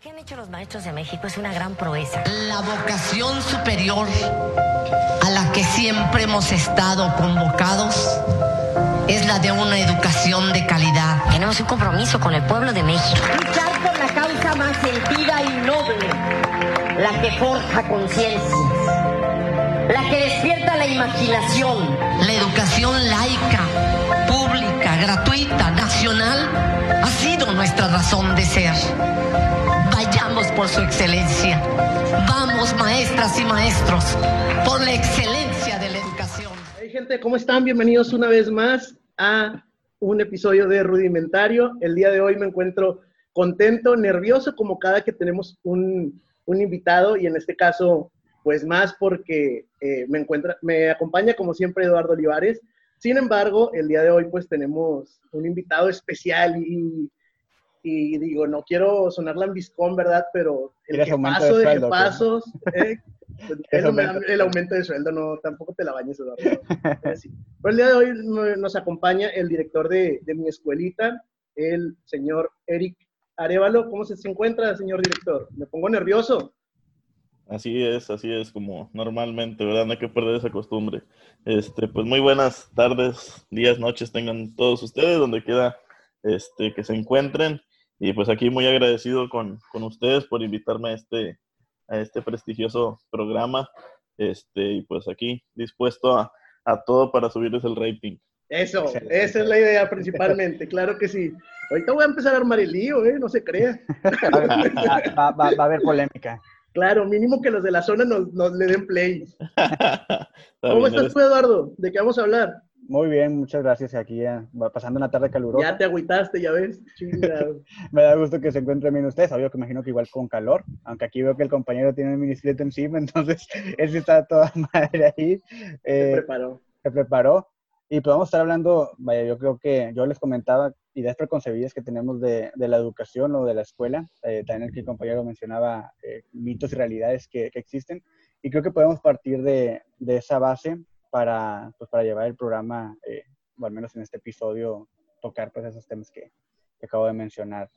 que han hecho los maestros de México es una gran proeza. La vocación superior a la que siempre hemos estado convocados es la de una educación de calidad. Tenemos un compromiso con el pueblo de México. Luchar por la causa más sentida y noble, la que forja conciencias, la que despierta la imaginación. La educación laica, pública, gratuita, nacional, ha sido nuestra razón de ser. Vayamos por su excelencia. Vamos, maestras y maestros, por la excelencia de la educación. Hey, gente, ¿cómo están? Bienvenidos una vez más a un episodio de Rudimentario. El día de hoy me encuentro contento, nervioso, como cada que tenemos un, un invitado, y en este caso, pues más porque eh, me, encuentra, me acompaña como siempre Eduardo Olivares. Sin embargo, el día de hoy pues tenemos un invitado especial y, y digo, no quiero sonar lambiscón, ¿verdad? Pero el ¿Quieres aumento paso de de sueldo, pasos, eh, eso me da el aumento de sueldo, no, tampoco te la bañes, Eduardo. Sí. Pero el día de hoy no- nos acompaña el director de, de mi escuelita, el señor Eric Arevalo. ¿Cómo se encuentra, señor director? Me pongo nervioso. Así es, así es como normalmente, ¿verdad? No hay que perder esa costumbre. Este, pues muy buenas tardes, días, noches tengan todos ustedes, donde quiera este, que se encuentren. Y pues aquí muy agradecido con, con ustedes por invitarme a este, a este prestigioso programa. Este, y pues aquí dispuesto a, a todo para subirles el rating. Eso, Excelente. esa es la idea principalmente, claro que sí. Ahorita voy a empezar a armar el lío, ¿eh? No se crea. Va, va- va- va a haber polémica. Claro, mínimo que los de la zona nos, nos le den play. ¿Cómo estás tú, Eduardo? ¿De qué vamos a hablar? Muy bien, muchas gracias. Aquí ya pasando una tarde calurosa. Ya te agüitaste, ya ves. Me da gusto que se encuentren bien ustedes. Obvio que imagino que igual con calor, aunque aquí veo que el compañero tiene el ministrito encima, entonces él sí está toda madre ahí. Se Eh, preparó. se preparó. Y pues vamos a estar hablando, vaya, yo creo que yo les comentaba ideas preconcebidas que tenemos de, de la educación o de la escuela. Eh, también el compañero mencionaba eh, mitos y realidades que, que existen. Y creo que podemos partir de, de esa base para, pues, para llevar el programa, eh, o al menos en este episodio, tocar pues esos temas que, que acabo de mencionar.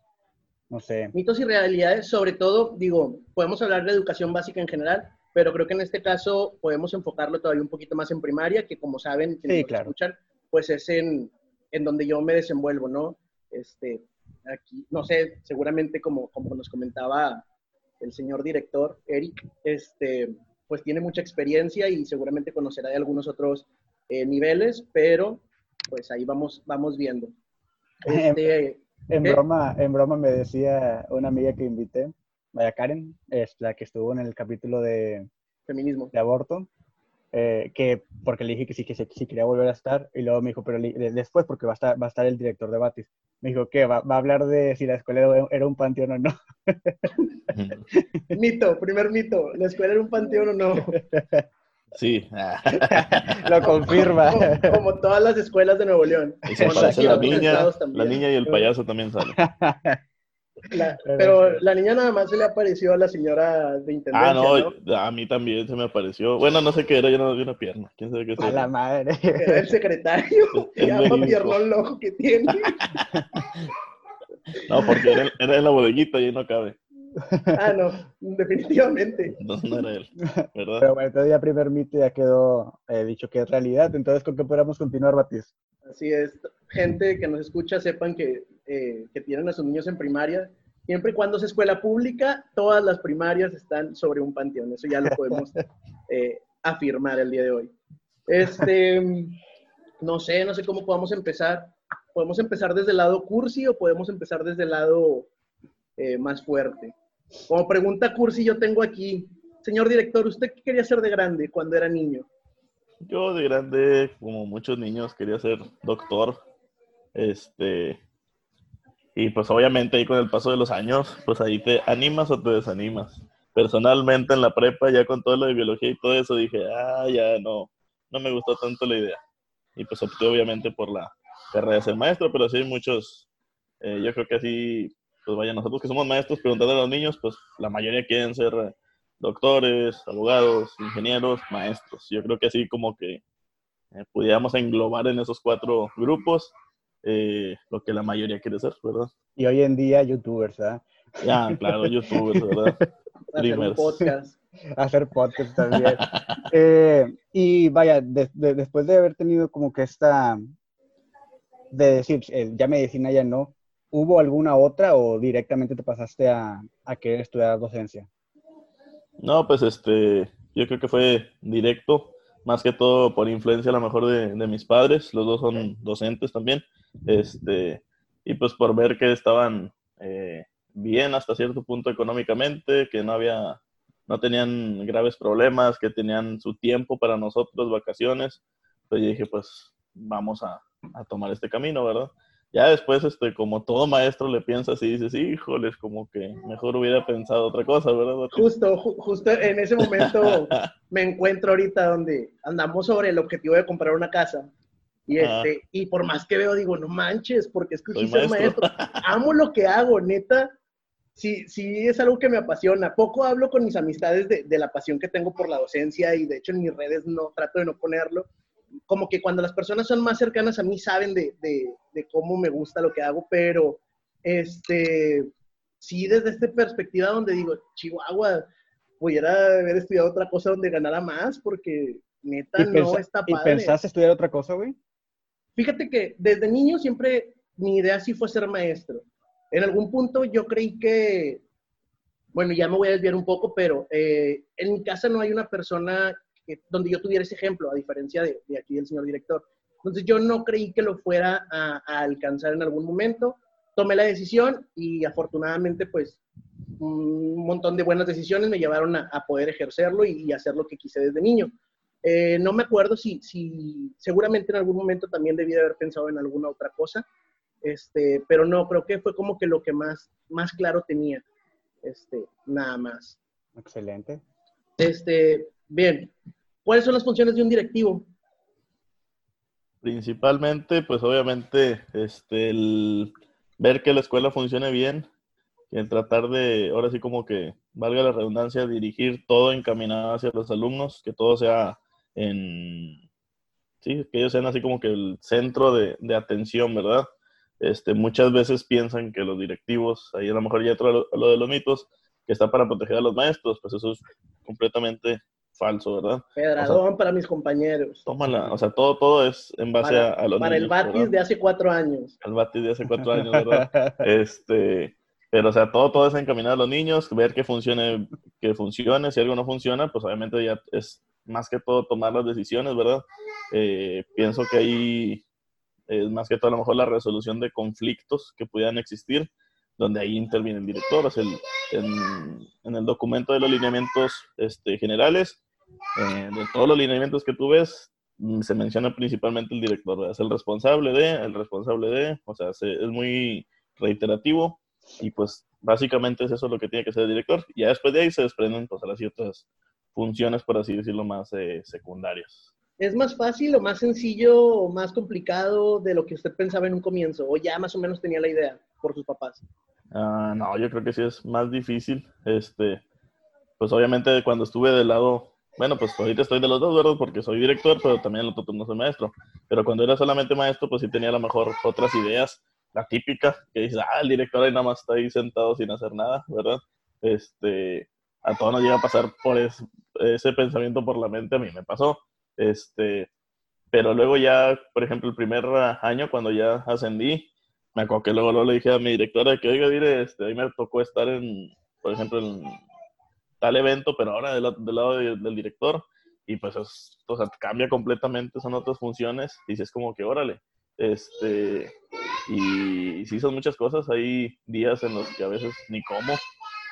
No sé. Mitos y realidades, sobre todo, digo, podemos hablar de educación básica en general, pero creo que en este caso podemos enfocarlo todavía un poquito más en primaria, que como saben, quienes Sí, claro. escuchan, pues es en, en donde yo me desenvuelvo, ¿no? Este, aquí, no sé, seguramente como, como nos comentaba el señor director, Eric, este, pues tiene mucha experiencia y seguramente conocerá de algunos otros eh, niveles, pero pues ahí vamos, vamos viendo. Este, En ¿Qué? broma, en broma me decía una amiga que invité, vaya Karen, es la que estuvo en el capítulo de, feminismo. de aborto, eh, que porque le dije que sí, que sí, que sí quería volver a estar, y luego me dijo, pero le- después porque va a estar, va a estar el director de Batis. Me dijo, ¿qué? ¿Va, va a hablar de si la escuela era- un panteón o no? Mito, primer mito. ¿La escuela era un panteón o no? Sí. Lo confirma. Como, como todas las escuelas de Nuevo León. Y se aparece la niña, la niña y el payaso también salen. La- pero la niña nada más se le apareció a la señora de intendencia, Ah, no, ¿no? a mí también se me apareció. Bueno, no sé qué era, yo no vi una pierna. ¿Quién sabe qué A la madre. Era el secretario. Es Ya verídico. piernón loco que tiene. No, porque era, era en la bodeguita y ahí no cabe. Ah, no, definitivamente. Entonces no era él, ¿verdad? Pero bueno, entonces ya primer mito ya quedó eh, dicho que es realidad. Entonces, ¿con qué podríamos continuar, Batis? Así es. Gente que nos escucha, sepan que, eh, que tienen a sus niños en primaria. Siempre y cuando es escuela pública, todas las primarias están sobre un panteón. Eso ya lo podemos eh, afirmar el día de hoy. Este, no sé, no sé cómo podamos empezar. ¿Podemos empezar desde el lado cursi o podemos empezar desde el lado eh, más fuerte? Como pregunta cursi yo tengo aquí, señor director, ¿usted qué quería ser de grande cuando era niño? Yo de grande, como muchos niños, quería ser doctor. Este. Y pues obviamente ahí con el paso de los años, pues ahí te animas o te desanimas. Personalmente en la prepa, ya con todo lo de biología y todo eso, dije, ah, ya no, no me gustó tanto la idea. Y pues opté obviamente por la carrera de ser maestro, pero sí hay muchos, eh, yo creo que así, pues vaya, nosotros que somos maestros, preguntando a los niños, pues la mayoría quieren ser doctores, abogados, ingenieros, maestros. Yo creo que así como que eh, pudiéramos englobar en esos cuatro grupos eh, lo que la mayoría quiere ser, ¿verdad? Y hoy en día, youtubers, ¿verdad? Ya, claro, YouTube, ¿verdad? Hacer podcast. Hacer podcast también. Eh, y vaya, de- de- después de haber tenido como que esta, de decir, eh, ya medicina ya no, ¿hubo alguna otra o directamente te pasaste a, a querer estudiar docencia? No, pues este, yo creo que fue directo, más que todo por influencia a lo mejor de, de mis padres, los dos son docentes también, este, y pues por ver que estaban eh, bien hasta cierto punto económicamente, que no había, no tenían graves problemas, que tenían su tiempo para nosotros, vacaciones, pues yo dije, pues vamos a, a tomar este camino, ¿verdad? Ya después, este, como todo maestro le piensas y dices, híjoles, como que mejor hubiera pensado otra cosa, ¿verdad? Justo, ju- justo en ese momento me encuentro ahorita donde andamos sobre el objetivo de comprar una casa. Y, este, y por más que veo, digo, no manches, porque escogí Soy ser maestro. maestro. Amo lo que hago, neta. Sí, sí, es algo que me apasiona. Poco hablo con mis amistades de, de la pasión que tengo por la docencia y de hecho en mis redes no trato de no ponerlo. Como que cuando las personas son más cercanas a mí saben de, de- de cómo me gusta lo que hago, pero este, sí desde esta perspectiva donde digo, Chihuahua, pudiera haber estudiado otra cosa donde ganara más porque neta ¿Y, no está ¿y padre. pensaste estudiar otra cosa, güey? Fíjate que desde niño siempre mi idea sí fue ser maestro. En algún punto yo creí que, bueno, ya me voy a desviar un poco, pero eh, en mi casa no hay una persona que- donde yo tuviera ese ejemplo, a diferencia de, de aquí del señor director. Entonces yo no creí que lo fuera a, a alcanzar en algún momento. Tomé la decisión y afortunadamente pues un montón de buenas decisiones me llevaron a, a poder ejercerlo y, y hacer lo que quise desde niño. Eh, no me acuerdo si, si, seguramente en algún momento también debí de haber pensado en alguna otra cosa, este, pero no, creo que fue como que lo que más, más claro tenía, este, nada más. Excelente. Este, bien, ¿cuáles son las funciones de un directivo? Principalmente, pues obviamente, este, el ver que la escuela funcione bien, el tratar de, ahora sí como que, valga la redundancia, dirigir todo encaminado hacia los alumnos, que todo sea en, sí, que ellos sean así como que el centro de, de atención, ¿verdad? Este, muchas veces piensan que los directivos, ahí a lo mejor ya entra lo, lo de los mitos, que está para proteger a los maestros, pues eso es completamente falso, ¿verdad? Pedradón para mis compañeros. Tómala, o sea, todo, todo es en base Para, a, a los para el Batis ¿verdad? de hace cuatro años. Al Batis de hace cuatro años, ¿verdad? Este, pero, o sea, todo, todo es encaminado a los niños, ver que funcione, que funcione. Si algo no funciona, pues obviamente ya es más que todo tomar las decisiones, ¿verdad? Eh, pienso que ahí es más que todo a lo mejor la resolución de conflictos que pudieran existir, donde ahí interviene el director. El- en, en el documento de los lineamientos este, generales, eh, de todos los lineamientos que tú ves, mm, se menciona principalmente el director, es el responsable de, el responsable de, o sea, se- es muy reiterativo y pues básicamente es eso lo que tiene que ser el director. Y ya después de ahí se desprenden pues ahora ciertas funciones, por así decirlo, más eh, secundarias. ¿Es más fácil o más sencillo o más complicado de lo que usted pensaba en un comienzo? ¿O ya más o menos tenía la idea por sus papás? Ah, no, yo creo que sí es más difícil. Este, pues obviamente cuando estuve del lado, bueno, pues ahorita estoy de los dos, ¿verdad? Porque soy director, pero también otro turno soy maestro. Pero cuando era solamente maestro, pues sí tenía a lo mejor otras ideas. La típica, que dices, ah, el director ahí nada más está ahí sentado sin hacer nada, ¿verdad? Este, a todos nos llega a pasar por es- ese pensamiento por la mente, a mí me pasó. Este, pero luego ya, por ejemplo, el primer año, cuando ya ascendí, me acuerdo que luego, luego le dije a mi directora que, oiga, mire, este, ahí me tocó estar en, por ejemplo, en tal evento, pero ahora del, lado de- del director, y pues es, o sea, cambia completamente, son otras funciones, y si es como que, órale, este, y, y sí son muchas cosas, hay días en los que a veces ni como,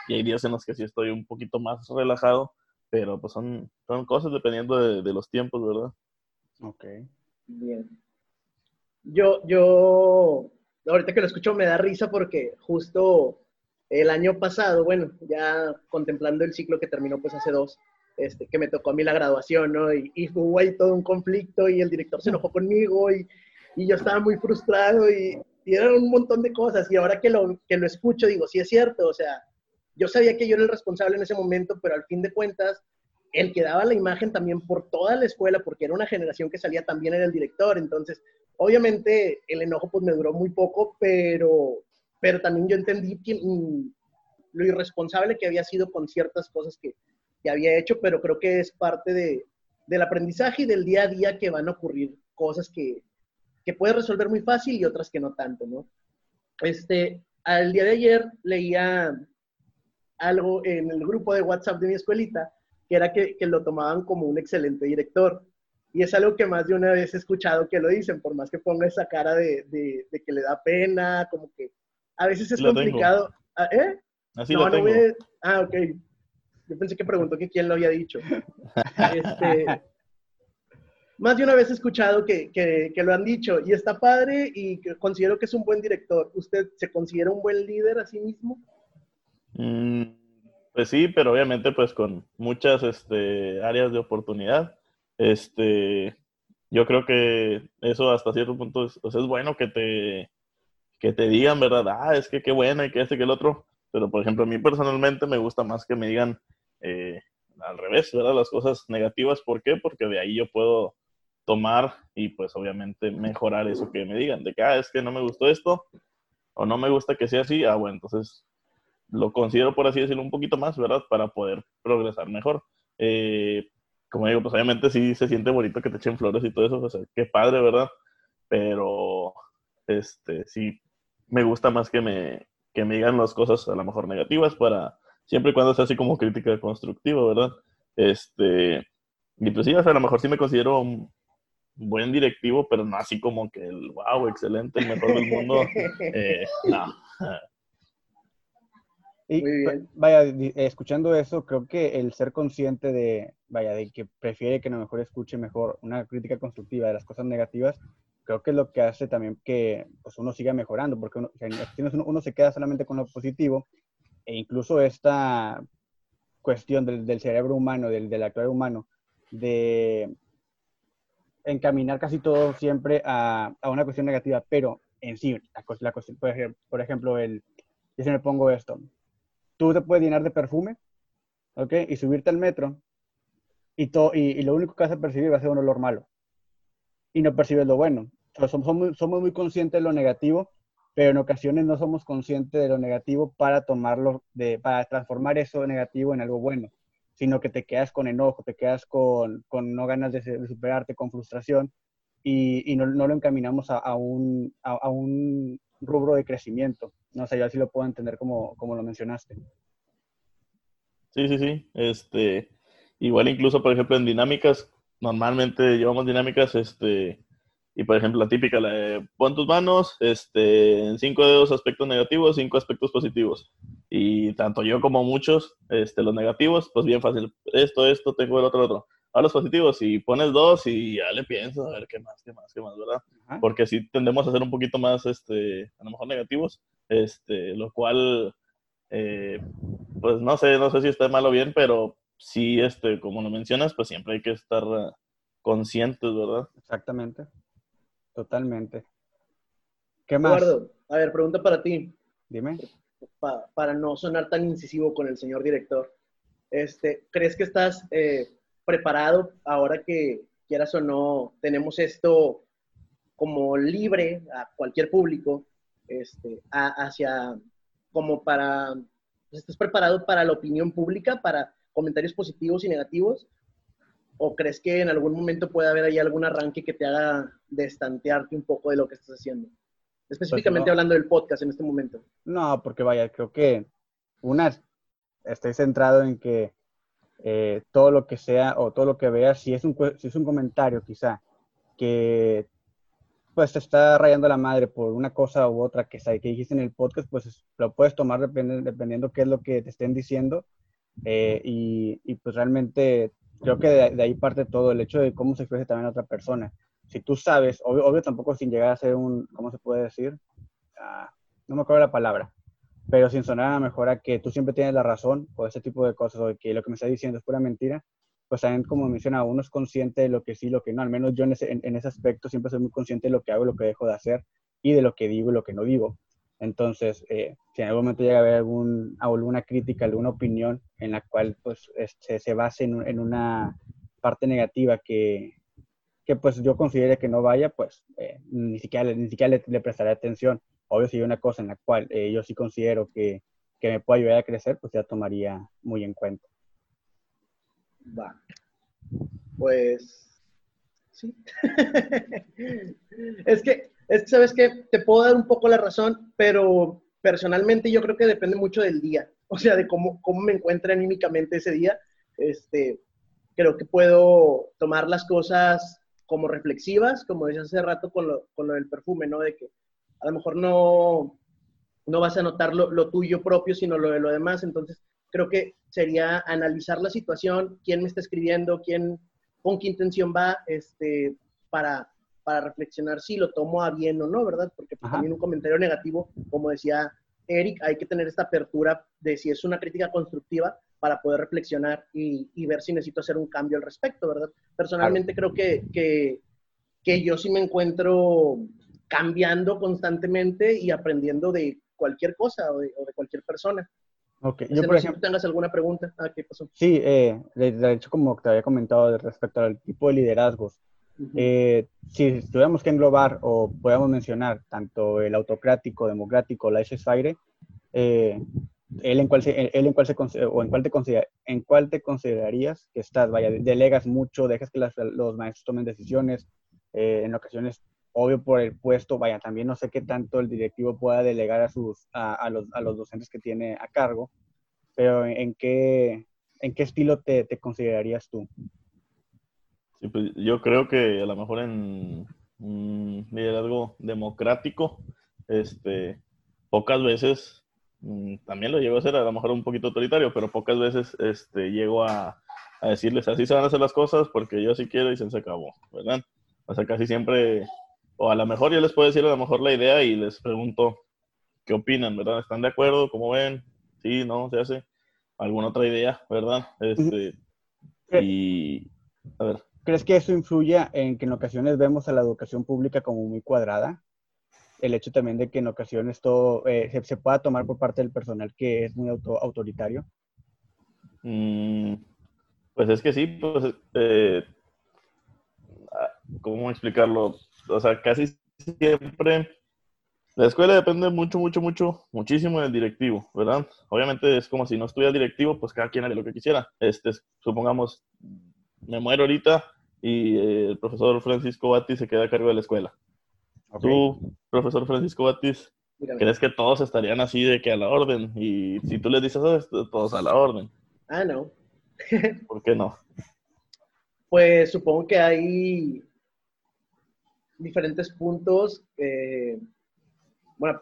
y hay días en los que sí estoy un poquito más relajado, pero pues son, son cosas dependiendo de, de los tiempos, ¿verdad? Ok. Bien. Yo, yo, ahorita que lo escucho me da risa porque justo el año pasado, bueno, ya contemplando el ciclo que terminó pues hace dos, este, que me tocó a mí la graduación, ¿no? Y, y hubo ahí todo un conflicto y el director se enojó conmigo y, y yo estaba muy frustrado y, y eran un montón de cosas y ahora que lo, que lo escucho digo, sí es cierto, o sea, yo sabía que yo era el responsable en ese momento, pero al fin de cuentas, el que daba la imagen también por toda la escuela, porque era una generación que salía también era el director, entonces, obviamente el enojo pues me duró muy poco, pero, pero también yo entendí que, lo irresponsable que había sido con ciertas cosas que, que había hecho, pero creo que es parte de, del aprendizaje y del día a día que van a ocurrir cosas que, que puedes resolver muy fácil y otras que no tanto, ¿no? Este, al día de ayer leía algo en el grupo de WhatsApp de mi escuelita, que era que, que, lo tomaban como un excelente director. Y es algo que más de una vez he escuchado que lo dicen, por más que ponga esa cara de, de, de que le da pena, como que a veces es Lo complicado. Ah, ¿Eh? Así no, lo tengo. Ah, ok. Yo pensé que preguntó que quién lo había dicho. Este, más de una vez he escuchado que, que- que lo han dicho y está padre y considero que es un buen director. ¿Usted se considera un buen líder a sí mismo? Mm, pues sí, pero obviamente pues con muchas este, áreas de oportunidad. Este, yo creo que eso hasta cierto punto es, o sea, es bueno que te, que te digan, ¿verdad? Ah, es que qué bueno y que este que el otro. Pero por ejemplo, a mí personalmente me gusta más que me digan eh, al revés, ¿verdad? Las cosas negativas. ¿Por qué? Porque de ahí yo puedo tomar y pues obviamente mejorar eso que me digan. De que, ah, es que no me gustó esto o no me gusta que sea así. Ah, bueno, entonces lo considero, por así decirlo, un poquito más, ¿verdad? Para poder progresar mejor. Eh, como digo, pues obviamente sí se siente bonito que te echen flores y todo eso, o sea, qué padre, ¿verdad? Pero, este, sí, me gusta más que me, que me digan las cosas a lo mejor negativas para, siempre y cuando sea así como crítica constructiva, ¿verdad? Este, y pues sí, o sea, a lo mejor sí me considero un buen directivo, pero no así como que el wow, excelente, el mejor del mundo. Eh, no. Y, Muy bien. vaya, escuchando eso, creo que el ser consciente de, vaya, de que prefiere que a lo mejor escuche mejor una crítica constructiva de las cosas negativas, creo que es lo que hace también que pues, uno siga mejorando, porque uno, uno, uno se queda solamente con lo positivo, e incluso esta cuestión del, del cerebro humano, del, del actuar humano, de encaminar casi todo siempre a, a una cuestión negativa, pero en sí, la, la por ejemplo, el, yo se me pongo esto, tú te puedes llenar de perfume, ¿ok? Y subirte al metro y, to- y, y lo único que vas a percibir va a ser un olor malo. Y no percibes lo bueno. Somos, somos, somos muy conscientes de lo negativo, pero en ocasiones no somos conscientes de lo negativo para tomarlo, de, para transformar eso negativo en algo bueno, sino que te quedas con enojo, te quedas con, con no ganas de, de superarte, con frustración, y, y no, no lo encaminamos a, a un, a, a un rubro de crecimiento. No sé, yo así lo puedo entender como, como lo mencionaste. Sí, sí, sí. Este, igual incluso, por ejemplo, en dinámicas, normalmente llevamos dinámicas, este, y por ejemplo, la típica, la de pon tus manos, este, en cinco dedos aspectos negativos, cinco aspectos positivos. Y tanto yo como muchos, este, los negativos, pues bien fácil. Esto, esto, tengo el otro, el otro. Ahora los positivos, y pones dos y ya le piensas a ver qué más, qué más, qué más, ¿verdad? Ajá. porque sí tendemos a ser un poquito más, este, a lo mejor negativos, este, lo cual, eh, pues no sé, no sé si está mal o bien, pero sí, este, como lo mencionas, pues siempre hay que estar eh, conscientes, ¿verdad? Exactamente. Totalmente. ¿Qué más? Eduardo, a ver, pregunta para ti, Dime. pa- para no sonar tan incisivo con el señor director. Este, ¿Crees que estás eh, preparado ahora que, quieras o no, tenemos esto como libre a cualquier público, este, a- hacia, como para, pues, ¿estás preparado para la opinión pública, para comentarios positivos y negativos? ¿O crees que en algún momento puede haber ahí algún arranque que te haga destantearte un poco de lo que estás haciendo? Específicamente no. hablando del podcast en este momento. No, porque vaya, creo que una, estoy centrado en que eh, todo lo que sea o todo lo que veas, si es un, si es un comentario quizá que pues te está rayando la madre por una cosa u otra que, que dijiste en el podcast, pues es- lo puedes tomar depende- dependiendo qué es lo que te estén diciendo eh, y, y, pues realmente creo que de, ahí parte todo, el hecho de cómo se expresa también otra persona. Si tú sabes, obvio, obvio tampoco sin llegar a ser un, ¿cómo se puede decir? Ah, no me acuerdo la palabra, pero sin sonar a mejor a que tú siempre tienes la razón o ese tipo de cosas, o que lo que me está diciendo es pura mentira, pues también como menciona, uno es consciente de lo que sí, lo que no, al menos yo en ese, en, en ese aspecto siempre soy muy consciente de lo que hago lo que dejo de hacer y de lo que digo y lo que no digo. Entonces, eh, si en algún momento llega a haber algún, alguna crítica, alguna opinión en la cual pues, este, se base en, en una parte negativa que, que pues yo considere que no vaya, pues eh, ni siquiera, le- ni siquiera le, le prestaré atención. Obvio, si hay una cosa en la cual eh, yo sí considero que, que me pueda ayudar a crecer, pues ya tomaría muy en cuenta. Va. Pues sí. es que, es que, ¿sabes qué? Te puedo dar un poco la razón, pero personalmente yo creo que depende mucho del día, o sea, de cómo, cómo me encuentre anímicamente ese día. Este, creo que puedo tomar las cosas como reflexivas, como decía hace rato con lo, con lo del perfume, ¿no? De que a lo mejor no, no vas a notar lo, lo, tuyo propio, sino lo de lo demás. Entonces, creo que sería analizar la situación, quién me está escribiendo, quién, con qué intención va, este, para, para reflexionar si lo tomo a bien o no, ¿verdad? Porque pues, también un comentario negativo, como decía Eric, hay que tener esta apertura de si es una crítica constructiva para poder reflexionar y, y ver si necesito hacer un cambio al respecto, ¿verdad? Personalmente creo que, que, que yo sí me encuentro cambiando constantemente y aprendiendo de cualquier cosa o de, o de cualquier persona. Ok, yo por ejemplo... ¿Tengas alguna pregunta? Ah, ¿qué pasó? Sí, eh, de, hecho, como te había comentado respecto al tipo de liderazgos, uh -huh. eh, si tuviéramos que englobar o podemos mencionar tanto el autocrático, democrático, laissez-faire, eh, él en cuál se, él en cuál se o en cuál te considera, en cuál te considerarías que estás, vaya, delegas mucho, dejas que las, los maestros tomen decisiones, eh, en ocasiones obvio por el puesto, vaya, también no sé qué tanto el directivo pueda delegar a, sus, a, a, los, a los, docentes que tiene a cargo, pero ¿en qué, en qué estilo te, te considerarías tú? Sí, pues yo creo que a lo mejor en un liderazgo democrático, este, pocas veces, mm, también lo llego a hacer, a lo mejor un poquito autoritario, pero pocas veces este, llego a, a decirles así se van a hacer las cosas porque yo sí quiero y se acabó, ¿verdad? O sea, casi siempre o a lo mejor yo les puedo decir a lo mejor la idea y les pregunto qué opinan, ¿verdad? ¿Están de acuerdo? ¿Cómo ven? Sí, no, se hace. ¿Alguna otra idea, verdad? Este, y, a ver. ¿Crees que eso influye en que en ocasiones vemos a la educación pública como muy cuadrada? El hecho también de que en ocasiones todo eh, se, se, pueda tomar por parte del personal que es muy auto, autoritario. Mm, pues es que sí, pues, eh, ¿cómo explicarlo? O sea, casi siempre la escuela depende mucho, mucho, mucho, muchísimo del directivo, ¿verdad? Obviamente es como si no estuviera directivo, pues cada quien haría lo que quisiera. Este, supongamos, me muero ahorita y eh, el profesor Francisco Batis se queda a cargo de la escuela. Okay. Tú, profesor Francisco Batis, Dígame. ¿crees que todos estarían así de que a la orden? Y si tú les dices eso, todos a la orden. Ah, no. ¿Por qué no? Pues supongo que hay diferentes puntos. Eh, bueno,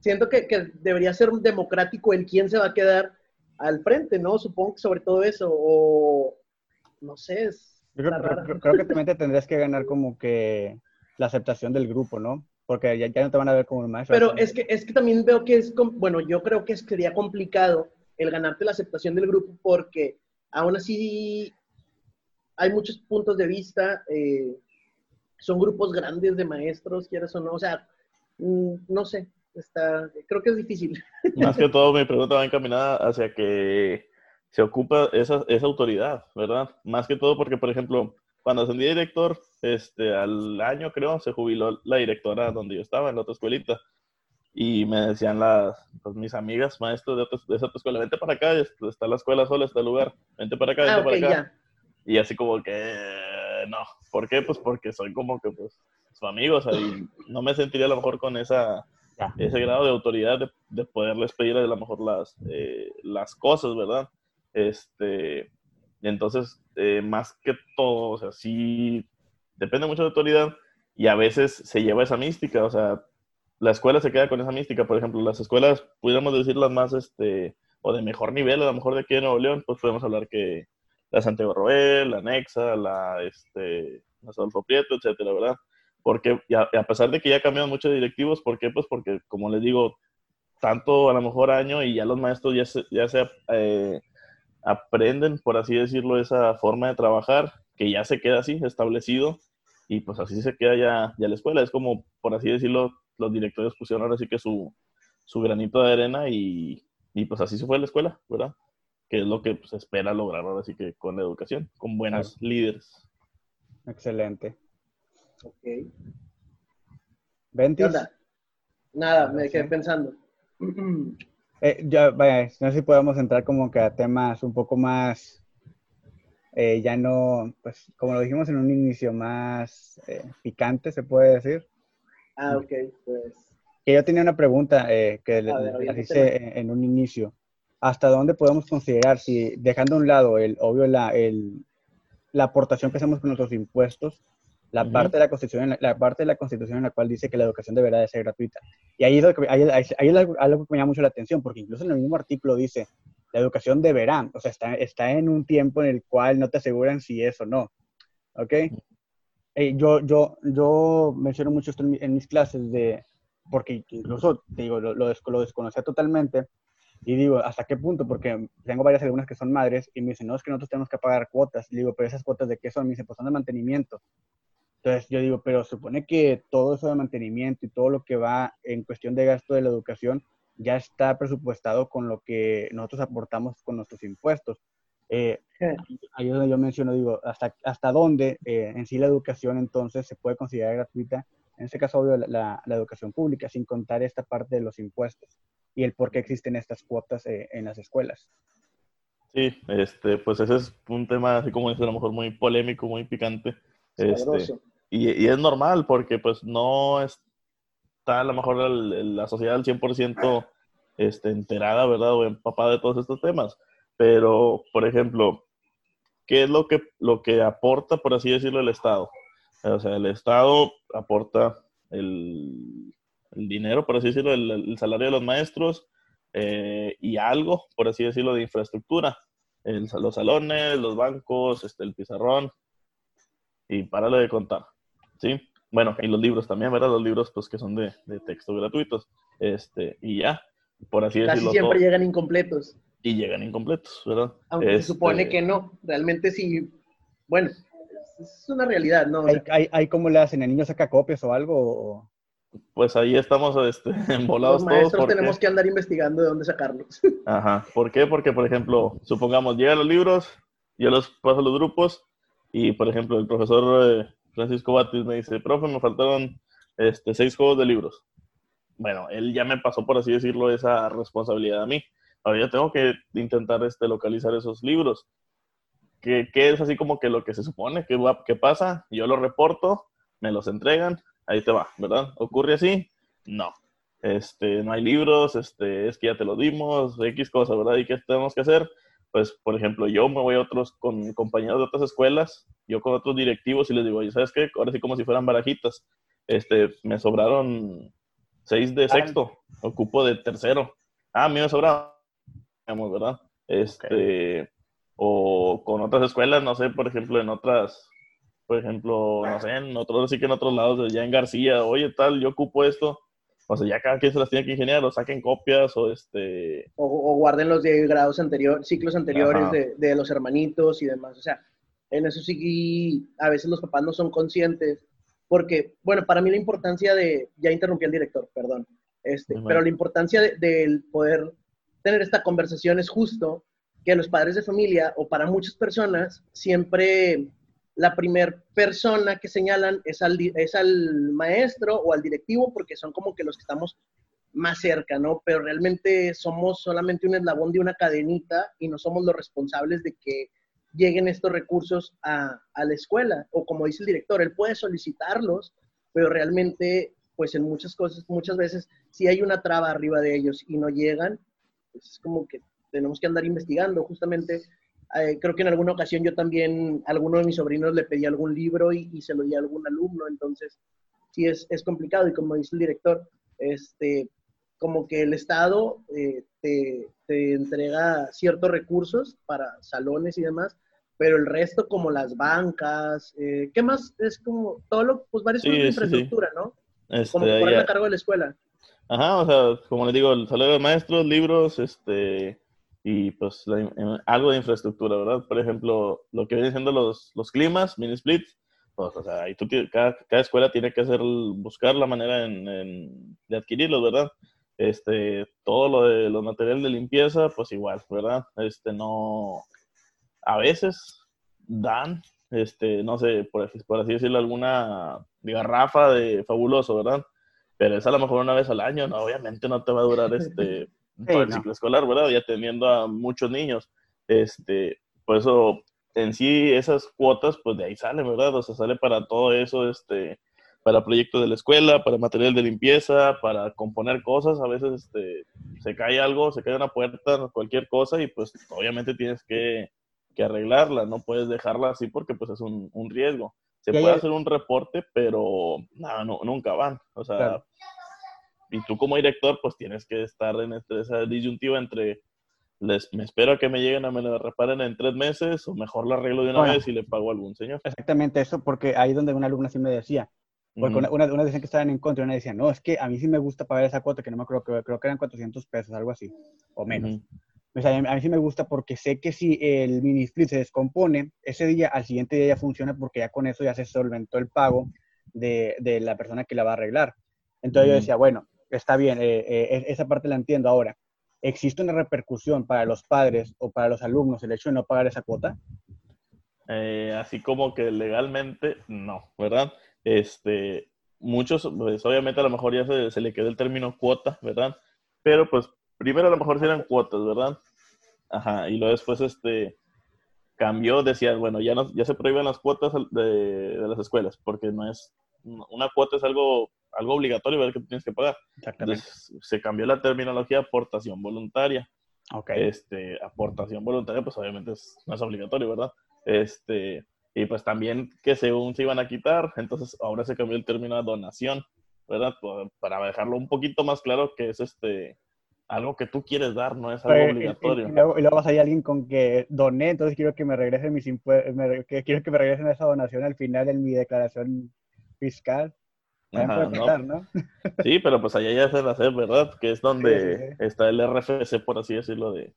siento que, que, debería ser democrático el quién se va a quedar al frente, ¿no? Supongo que sobre todo eso, o no sé. Es creo, creo, creo, que también te tendrías que ganar como que la aceptación del grupo, ¿no? Porque ya, ya no te van a ver como el maestro. Pero es que, es que también veo que es, bueno, yo creo que sería complicado el ganarte la aceptación del grupo porque aún así hay muchos puntos de vista. Eh, son grupos grandes de maestros, quieras o no, o sea, mm, no sé, está, creo que es difícil. Más que todo, mi pregunta va encaminada hacia que se ocupa esa, esa autoridad, ¿verdad? Más que todo porque, por ejemplo, cuando ascendí director, este, al año creo, se jubiló la directora donde yo estaba, en la otra escuelita. Y me decían las, pues, mis amigas, maestros de, otra, de esa otra escuela, vente para acá, está la escuela sola, está el lugar, vente para acá, vente ah, okay, para acá. Ya. Y así como que, no. ¿Por qué? Pues porque soy como que, pues, su amigo, o sea, y no me sentiría a lo mejor con esa, ese grado de autoridad de, de, poderles pedir a lo mejor las, eh, las cosas, ¿verdad? Este, entonces, eh, más que todo, o sea, sí, depende mucho de autoridad y a veces se lleva esa mística, o sea, la escuela se queda con esa mística, por ejemplo, las escuelas, pudiéramos decir las más, este, o de mejor nivel, a lo mejor de aquí en Nuevo León, pues podemos hablar que la Santiago Roel, la Nexa, la, este, Adolfo Prieto, etcétera, ¿verdad? Porque a, a, pesar de que ya cambiado muchos directivos, ¿por qué? Pues porque, como les digo, tanto a lo mejor año y ya los maestros ya se, ya se eh, aprenden, por así decirlo, esa forma de trabajar, que ya se queda así, establecido, y pues así se queda ya, ya la escuela. Es como, por así decirlo, los directores pusieron ahora sí que su, su granito de arena y, y pues así se fue la escuela, ¿verdad? Que es lo que se pues, espera lograr ahora sí que con la educación, con buenos claro. líderes. Excelente. Ok. ¿Ventis? Nada, me quedé pensando. Eh, ya, vaya, no sé si podemos entrar como que a temas un poco más, eh, ya no, pues como lo dijimos en un inicio, más eh, picante, se puede decir. Ah, ok, pues. Que yo tenía una pregunta eh, que ver, le- en, en un inicio. ¿Hasta dónde podemos considerar, si dejando a un lado el obvio la, el, la aportación que hacemos con nuestros impuestos, la parte de la constitución, en la, la parte de la constitución en la cual dice que la educación deberá de ser gratuita? Y ahí es, lo que- ahí, ahí- es algo, algo que me llama mucho la atención, porque incluso en el mismo artículo dice la educación deberá, o sea, está, está en un tiempo en el cual no te aseguran si es o no. ¿Ok? Eh, yo, yo, yo menciono mucho esto en, mi- en mis clases, de, porque incluso, te digo, lo, lo, des- lo desconocía totalmente, y digo, ¿hasta qué punto? Porque tengo varias algunas que son madres, y me dicen, no, es que nosotros tenemos que pagar cuotas. Y digo, pero esas cuotas de qué son? Me dicen, pues son de mantenimiento. Entonces yo digo, pero supone que todo eso de mantenimiento y todo lo que va en cuestión de gasto de la educación ya está presupuestado con lo que nosotros aportamos con nuestros impuestos. Eh, ahí es donde yo menciono, digo, hasta, hasta dónde eh, en sí la educación entonces se puede considerar gratuita, en este caso, obvio, la, la- la educación pública, sin contar esta parte de los impuestos y el por qué existen estas cuotas eh, en las escuelas. Sí, este, pues ese es un tema, así como dice, a lo mejor muy polémico, muy picante. Este, y, y es normal porque pues no está a lo mejor el- la sociedad al 100% este, enterada, ¿verdad? O empapada de todos estos temas. Pero, por ejemplo, ¿qué es lo que, lo que aporta, por así decirlo, el Estado? O sea, el Estado aporta el, el dinero, por así decirlo, el, el salario de los maestros eh, y algo, por así decirlo, de infraestructura. El- los salones, los bancos, este, el pizarrón, y párale de contar, ¿sí? Bueno, y los libros también, ¿verdad? Los libros, pues, que son de, de texto gratuitos, este, y ya, por así Casi decirlo, siempre todo, llegan incompletos. y llegan incompletos, ¿verdad? Aunque se Este, supone que no. Realmente sí. Bueno, es una realidad, ¿no? O ¿Hay, sea, hay, hay cómo le hacen? ¿El niño saca copias o algo? o- Pues ahí estamos, este, embolados los todos, porque, tenemos que andar investigando de dónde sacarlos. ajá, ¿por qué? Porque, por ejemplo, supongamos, llegan los libros, yo los paso a los grupos, y, por ejemplo, el profesor eh, Francisco Batis me dice, profe, me faltaron, este, seis juegos de libros. bueno, él ya me pasó, por así decirlo, esa responsabilidad a mí. Ahora yo tengo que intentar este, localizar esos libros. Que, que es así como que lo que se supone que, que pasa, yo lo reporto, me los entregan, ahí te va, ¿verdad? ¿Ocurre así? No. Este, no hay libros, este, es que ya te lo dimos, X cosa, ¿verdad? ¿Y qué tenemos que hacer? Pues, por ejemplo, yo me voy a otros con compañeros de otras escuelas, yo con otros directivos y les digo, oye, ¿sabes qué? Ahora sí como si fueran barajitas. Este, me sobraron seis de sexto, ocupo de tercero. Ah, a mí me sobraron, ¿verdad? Este, o con otras escuelas, no sé, por ejemplo, en otras, por ejemplo, no sé, en otros, sí que en otros lados, ya en García, oye, tal, yo ocupo esto. O sea, ya cada quien se las tiene que ingeniar, o saquen copias, o este, O, o guarden los de grados anteriores, ciclos anteriores de, de los hermanitos y demás. O sea, en eso sí, a veces los papás no son conscientes. Porque, bueno, para mí la importancia de, ya interrumpí al director, perdón, este, pero la importancia de- del poder tener esta conversación es justo que los padres de familia o para muchas personas siempre la primer persona que señalan es al, es al maestro o al directivo porque son como que los que estamos más cerca, ¿no? Pero realmente somos solamente un eslabón de una cadenita y no somos los responsables de que lleguen estos recursos a, a la escuela. O como dice el director, él puede solicitarlos, pero realmente, pues en muchas cosas, muchas veces, si hay una traba arriba de ellos y no llegan, pues es como que tenemos que andar investigando. Justamente, eh, creo que en alguna ocasión yo también, a alguno de mis sobrinos le pedí algún libro y, y se lo di a algún alumno, entonces sí es, es complicado y como dice el director, este, como que el Estado eh, te, te entrega ciertos recursos para salones y demás, pero el resto como las bancas, eh, ¿qué más? Es como todo lo, pues varias Sí, cosas de sí. infraestructura, ¿no? este, Como ya- a cargo de la escuela. Ajá, o sea, como les digo, el salario de maestros, libros, este, y pues la en- algo de infraestructura, ¿verdad? Por ejemplo, lo que vienen siendo los, los climas, mini splits, pues, o sea, ahí tú cada, cada escuela tiene que hacer, buscar la manera en, en- de adquirirlos, ¿verdad? Este, todo lo de los materiales de limpieza, pues igual, ¿verdad? Este, no, a veces dan, este, no sé, por, por así decirlo, alguna garrafa de fabuloso, ¿verdad? Pero es a lo mejor una vez al año, no, obviamente no te va a durar este todo el no. ciclo escolar, ¿verdad? Y atendiendo a muchos niños. Este, por eso, en sí, esas cuotas, pues de ahí salen, ¿verdad? O sea, sale para todo eso, este, para proyectos de la escuela, para material de limpieza, para componer cosas. A veces este, se cae algo, se cae una puerta, cualquier cosa, y pues obviamente tienes que, que arreglarla, no puedes dejarla así porque pues es un, un riesgo. Se puede hay- hacer un reporte, pero no, no, nunca van. O sea, Claro. Y tú como director, pues tienes que estar en este- esa disyuntiva entre les, me espero a que me lleguen a me lo reparen en tres meses o mejor lo arreglo de una Bueno. vez y le pago a algún señor. Exactamente eso, porque ahí donde una alumna sí me decía, porque Ujú. una, una, una decían que estaban en contra y una decía, no, es que a mí sí me gusta pagar esa cuota, que no me acuerdo, creo, creo que eran 400 pesos, algo así, o menos. Ujú. O sea, a mí, a mí sí me gusta porque sé que si el mini split se descompone, ese día, al siguiente día ya funciona porque ya con eso ya se solventó el pago de, de la persona que la va a arreglar. Entonces yo decía, bueno, está bien, eh, eh, es- esa parte la entiendo. Ahora, ¿existe una repercusión para los padres o para los alumnos el hecho de no pagar esa cuota? Eh, así como que legalmente, no, ¿verdad? Este, muchos, pues obviamente a lo mejor ya se, se le quedó el término cuota, ¿verdad? Pero pues primero a lo mejor eran cuotas, ¿verdad? Ajá, y luego después este cambió, decía, bueno, ya, no, ya se prohíben las cuotas de, de las escuelas, porque no es, una cuota es algo, algo obligatorio, ¿verdad? Que tienes que pagar. Exactamente. Entonces se cambió la terminología aportación voluntaria. Ok. Este, aportación voluntaria, pues obviamente es- no es obligatorio, ¿verdad? Este, y pues también que según se iban a quitar, entonces ahora se cambió el término a donación, ¿verdad? Pa- Para dejarlo un poquito más claro que es este algo que tú quieres dar, no es algo Pero, y- y- obligatorio. Y, luego, y luego vas a ir alguien con que doné, entonces quiero que me regresen mis impuestos, quiero que me regresen esa donación al final de mi declaración fiscal. Ajá, no. ¿no? Sí, pero pues allá ya se la hace, ¿verdad? Que es donde Sí, sí, sí. está el RFC, por así decirlo, de,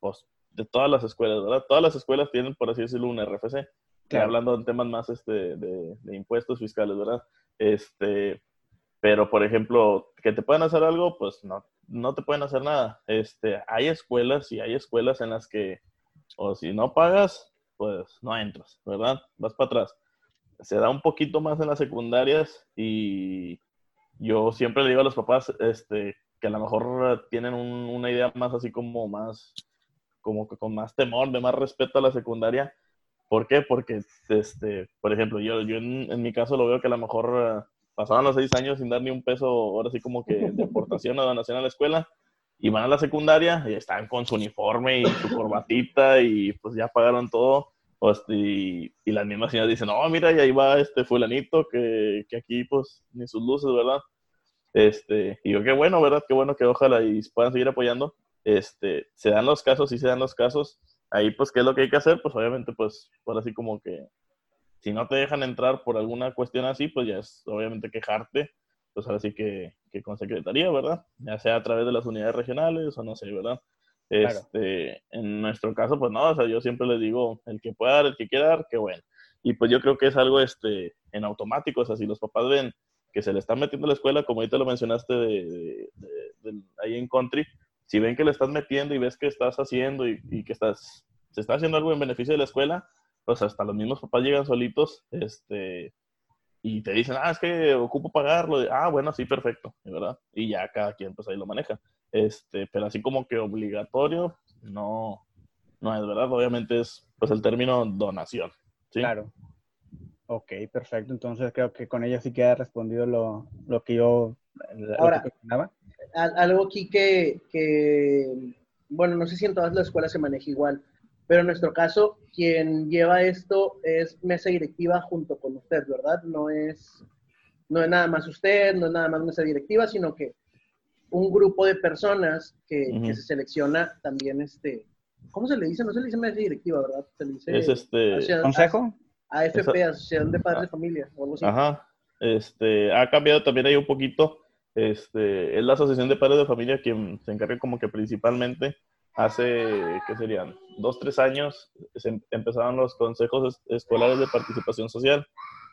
pues, de todas las escuelas, ¿verdad? Todas las escuelas tienen, por así decirlo, un RFC. Claro. hablando en temas más este, de, de impuestos fiscales, ¿verdad? Este, pero, por ejemplo, que te puedan hacer algo, pues no, no te pueden hacer nada. Este, hay escuelas y hay escuelas en las que, o si no pagas, pues no entras, ¿verdad? Vas para atrás. Se da un poquito más en las secundarias y yo siempre le digo a los papás este, que a lo mejor tienen un- una idea más así como más, como que con más temor, de más respeto a la secundaria. ¿Por qué? Porque, este, por ejemplo, yo, yo en, en mi caso lo veo que a lo mejor eh, pasaban los seis años sin dar ni un peso, ahora sí como que de aportación o donación a la escuela, y van a la secundaria y están con su uniforme y su corbatita y pues ya pagaron todo. Y, y las mismas señoras dicen, no, mira, y ahí va este fulanito que, que aquí pues ni sus luces, ¿verdad? Este, y yo qué bueno, ¿verdad? Qué bueno que ojalá y puedan seguir apoyando. Este, se dan los casos, sí se dan los casos. Ahí pues, ¿qué es lo que hay que hacer? Pues obviamente, pues, por así como que si no te dejan entrar por alguna cuestión así, pues ya es obviamente quejarte, pues ahora sí que, que con secretaría, ¿verdad? Ya sea a través de las unidades regionales o no sé, ¿verdad? Claro. Este, en nuestro caso, pues no, o sea, yo siempre les digo, el que pueda dar, el que quiera dar, qué bueno. Y pues yo creo que es algo este, en automático, o sea, si los papás ven que se le están metiendo a la escuela, como ahorita lo mencionaste de, ahí en country, si ven que le estás metiendo y ves que estás haciendo y, y que estás, se está haciendo algo en beneficio de la escuela, pues hasta los mismos papás llegan solitos, este, y te dicen, ah, es que ocupo pagarlo, ah, bueno, sí, perfecto, ¿verdad? Y ya cada quien pues ahí lo maneja. Este, pero así como que obligatorio, no, no es verdad, obviamente es pues el término donación, ¿sí? Claro. Ok, perfecto. Entonces creo que con ello sí queda respondido lo, lo que yo lo Ahora- que algo aquí que, que, bueno, no sé si en todas las escuelas se maneja igual, pero en nuestro caso, quien lleva esto es mesa directiva junto con usted, ¿verdad? No es, no es nada más usted, no es nada más mesa directiva, sino que un grupo de personas que, se selecciona también, este, ¿cómo se le dice? No se le dice mesa directiva, ¿verdad? Se le dice Es este, ¿Consejo? AFP, Esa- Asociación de Padres Ah. de Familia, o algo así. Ajá. Este, ha cambiado también ahí un poquito. Este, es la Asociación de Padres de Familia quien se encarga como que principalmente hace, ¿qué serían? Dos, tres años se em- empezaron los consejos es- escolares de participación social.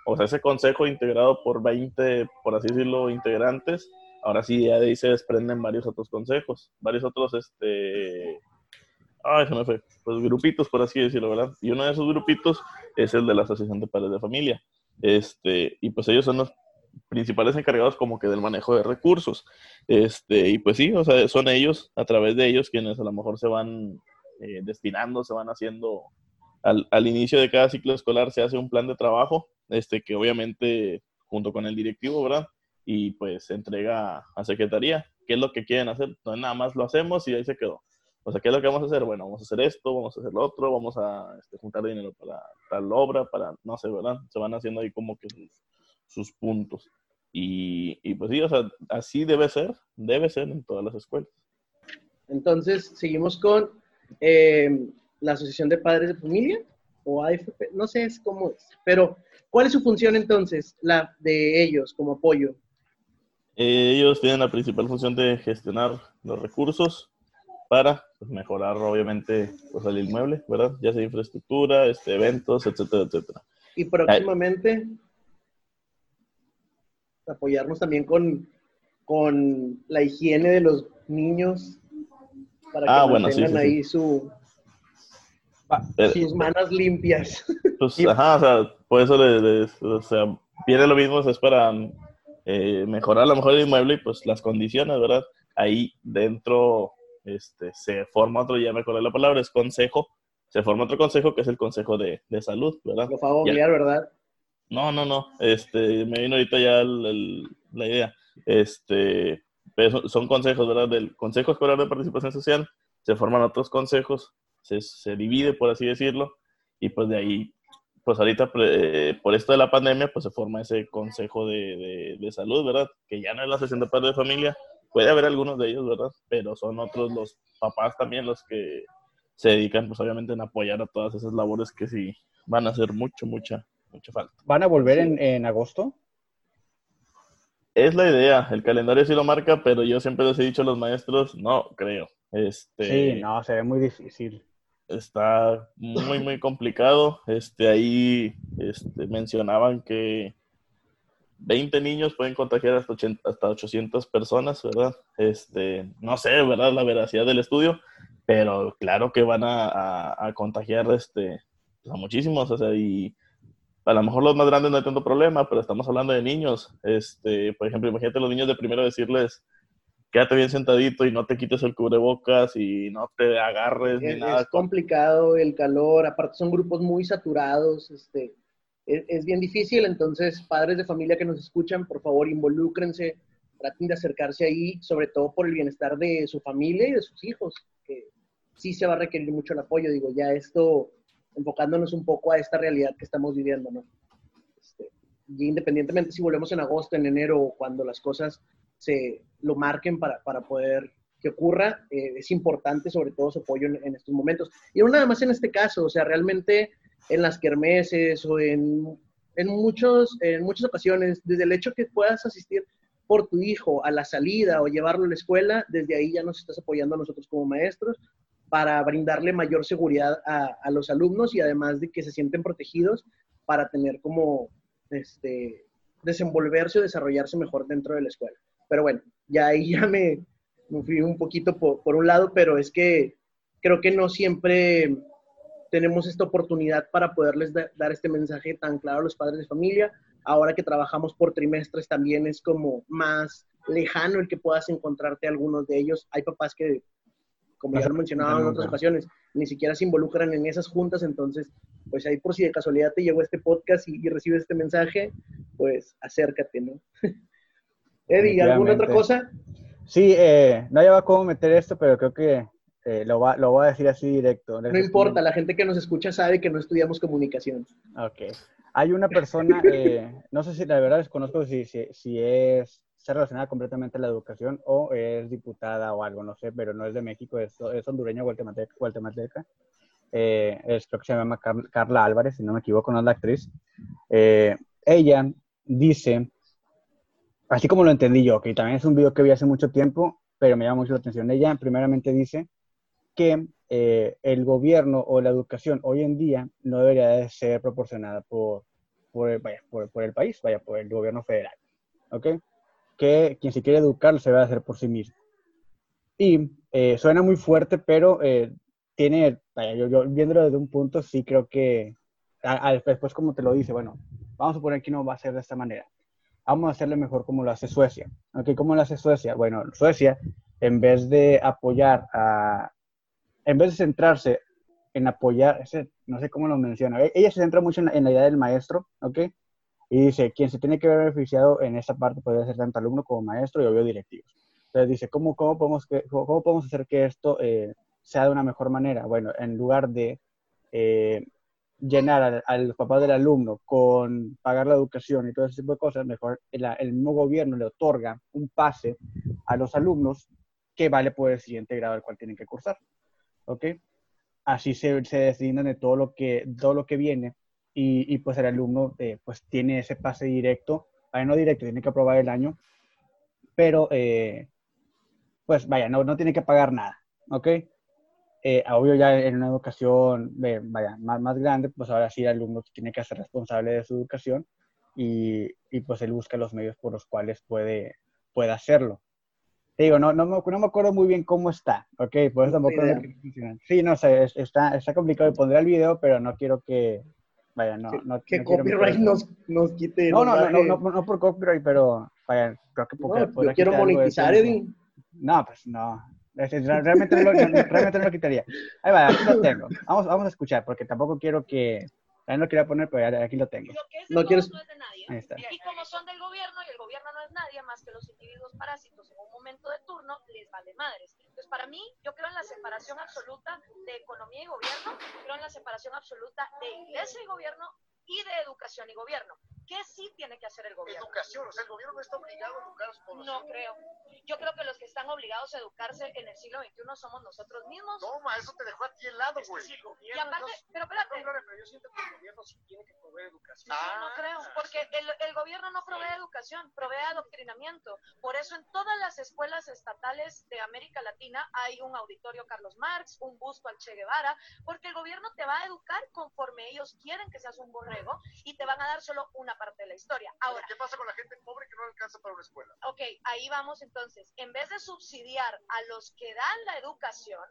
O sea, ese consejo integrado por 20, por así decirlo, integrantes. Ahora sí, ya de ahí se desprenden varios otros consejos, varios otros, este, ay, se me fue, pues grupitos, por así decirlo, ¿verdad? Y uno de esos grupitos es el de la Asociación de Padres de Familia. Este, y pues ellos son los principales encargados como que del manejo de recursos. Este, y pues sí, o sea, son ellos, a través de ellos, quienes a lo mejor se van eh, destinando, se van haciendo, al, al, inicio de cada ciclo escolar se hace un plan de trabajo, este, que obviamente junto con el directivo, ¿verdad? Y pues se entrega a secretaría, qué es lo que quieren hacer, no nada más lo hacemos y ahí se quedó. O sea, ¿qué es lo que vamos a hacer? Bueno, vamos a hacer esto, vamos a hacer lo otro, vamos a este, juntar dinero para tal obra, para, no sé, ¿verdad? Se van haciendo ahí como que sus, puntos. Y, pues sí, o sea, así debe ser, debe ser en todas las escuelas. Entonces, seguimos con eh, la Asociación de Padres de Familia, o AFP, no sé cómo es, pero ¿cuál es su función entonces, la de ellos como apoyo? Eh, ellos tienen la principal función de gestionar los recursos para pues, mejorar, obviamente, pues, el inmueble, ¿verdad? Ya sea infraestructura, este, eventos, etcétera, etcétera. Y próximamente apoyarnos también con, con la higiene de los niños para que Ah, bueno, mantengan sí, sí, ahí su, Eh, sus manos limpias. Pues, ajá, o sea, por eso le, le- o sea, viene lo mismo, es para eh, mejorar a lo mejor el inmueble y pues las condiciones, ¿verdad? Ahí dentro este, se forma otro, ya me acordé la palabra, es consejo, se forma otro consejo que es el consejo de, de salud, ¿verdad? Lo favor. ¿verdad? No, no, no, este, me vino ahorita ya el- el- la idea, este, pero son- son consejos, ¿verdad? Del Consejo Escolar de Participación Social, se forman otros consejos, se, se divide, por así decirlo, y pues de ahí, pues ahorita, pre- eh, por esto de la pandemia, pues se forma ese consejo de, de- de salud, ¿verdad? Que ya no es la sesión de padres de familia, puede haber algunos de ellos, ¿verdad? Pero son otros los papás también los que se dedican, pues obviamente, en apoyar a todas esas labores que sí van a hacer mucho, mucha, mucha falta. ¿Van a volver en, en agosto? Es la idea, el calendario sí lo marca, pero yo siempre les he dicho a los maestros, no creo. Este, Sí, no, se ve muy difícil. Está muy, muy complicado. Este, ahí este, mencionaban que 20 niños pueden contagiar hasta, 80 hasta 800 personas, ¿verdad? Este, no sé, ¿verdad? La veracidad del estudio, pero claro que van a, a- contagiar este, a muchísimos, o sea, y a lo mejor los más grandes no hay tanto problema, pero estamos hablando de niños. Este, por ejemplo, imagínate los niños de primero decirles, quédate bien sentadito y no te quites el cubrebocas y no te agarres ni nada. es complicado el calor, aparte son grupos muy saturados, este, es, es bien difícil, entonces padres de familia que nos escuchan, por favor, involúcrense, traten de acercarse ahí, sobre todo por el bienestar de su familia y de sus hijos, que sí se va a requerir mucho el apoyo, digo, ya esto, enfocándonos un poco a esta realidad que estamos viviendo, ¿no? Este, y independientemente si volvemos en agosto, en enero, o cuando las cosas se lo marquen para, para poder que ocurra, eh, es importante sobre todo su apoyo en, estos momentos. Y no nada más en este caso, o sea, realmente en las kermeses o en, en, muchos, en muchas ocasiones, desde el hecho que puedas asistir por tu hijo a la salida o llevarlo a la escuela, desde ahí ya nos estás apoyando a nosotros como maestros para brindarle mayor seguridad a, a los alumnos y además de que se sienten protegidos para tener como este, desenvolverse o desarrollarse mejor dentro de la escuela. Pero bueno, ya ahí ya me, me fui un poquito por, por, un lado, pero es que creo que no siempre tenemos esta oportunidad para poderles da, dar este mensaje tan claro a los padres de familia. Ahora que trabajamos por trimestres también es como más lejano el que puedas encontrarte algunos de ellos. Hay papás que, como ya lo mencionaba en otras ocasiones, ni siquiera se involucran en esas juntas, entonces, pues ahí por si de casualidad te llegó este podcast y, y recibes este mensaje, pues acércate, ¿no? Eddie, ¿alguna otra cosa? Sí, eh, no lleva cómo meter esto, pero creo que eh, lo, va, lo voy a decir así directo. No importa, la gente que nos escucha sabe que no estudiamos comunicación. Ok. Hay una persona, eh, no sé si la verdad desconozco si, si, si es está relacionada completamente a la educación o es diputada o algo, no sé, pero no es de México, es, es hondureña guatemalteca. guatemalteca. Eh, es, creo que se llama Car Carla Álvarez, si no me equivoco, no es la actriz. Eh, ella dice, así como lo entendí yo, que también es un video que vi hace mucho tiempo, pero me llama mucho la atención. Ella primeramente dice que eh, el gobierno o la educación hoy en día no debería de ser proporcionada por, el país, vaya, por el gobierno federal. ¿Ok? que quien se quiere educar se va a hacer por sí mismo. Y eh, suena muy fuerte, pero eh, tiene, vaya, yo, yo, viéndolo desde un punto, sí creo que a, después como te lo dice, bueno, vamos a suponer que no va a ser de esta manera. Vamos a hacerlo mejor como lo hace Suecia. ¿Ok? ¿Cómo lo hace Suecia? Bueno, Suecia, en vez de apoyar a, en vez de centrarse en apoyar, no sé cómo lo menciona, e, ella se centra mucho en la, idea del maestro, ¿ok? Y dice, quien se tiene que ver beneficiado en esa parte puede ser tanto alumno como maestro y obvio directivos. Entonces dice, ¿cómo, cómo, podemos, que, cómo podemos hacer que esto eh, sea de una mejor manera? Bueno, en lugar de eh, llenar al, papá del alumno con pagar la educación y todo ese tipo de cosas, mejor el, el mismo gobierno le otorga un pase a los alumnos que vale por el siguiente grado al cual tienen que cursar. ¿Ok? Así se, se de todo lo que, todo lo que viene y, y pues el alumno eh, pues tiene ese pase directo, vaya, no directo, tiene que aprobar el año, pero eh, pues vaya, no, no tiene que pagar nada, ¿ok? Eh, obvio ya en una educación vaya, más, más grande, pues ahora sí el alumno tiene que ser responsable de su educación y, y, pues él busca los medios por los cuales puede, puede hacerlo. Te digo, no, no, me, no me acuerdo muy bien cómo está, ¿ok? Por eso tampoco no Sí, no sé, está, está complicado. Pondré el video, pero no quiero que, vaya, no. no que copyright nos, nos quite. No, no, no, no, no, por copyright, pero vaya, creo que porque, no, yo quiero monetizar, Edwin. No, pues no. Realmente no, lo, realmente no lo quitaría. Ahí va, aquí lo tengo. Vamos, vamos a escuchar, porque tampoco quiero que... Ahí no quería poner, pero aquí lo tengo. Lo que es no, quieres... no es de nadie. Ahí está. Y como son del gobierno, y el gobierno no es nadie más que los individuos parásitos en un momento de turno, les vale madres. Entonces, para mí, yo creo en la separación absoluta de economía y gobierno, creo en la separación absoluta de iglesia y gobierno y de educación y gobierno. ¿Qué sí tiene que hacer el gobierno? Educación, o sea, el gobierno no está obligado a educar a su población. No creo. Yo creo que los que están obligados a educarse en el siglo XXI somos nosotros mismos. Toma, eso te dejó a ti helado, güey. Sí, y aparte, pero espérate. No, pero yo siento que el gobierno sí tiene que proveer educación. Ah, no creo, porque el, el gobierno no provee educación, provee adoctrinamiento. Por eso en todas las escuelas estatales de América Latina hay un auditorio Carlos Marx, un busto al Che Guevara, porque el gobierno te va a educar conforme ellos quieren que seas un borrego y te van a dar solo una parte de la historia. Ahora, ¿qué pasa con la gente pobre que no alcanza para una escuela? Ok, ahí vamos entonces. En vez de subsidiar a los que dan la educación,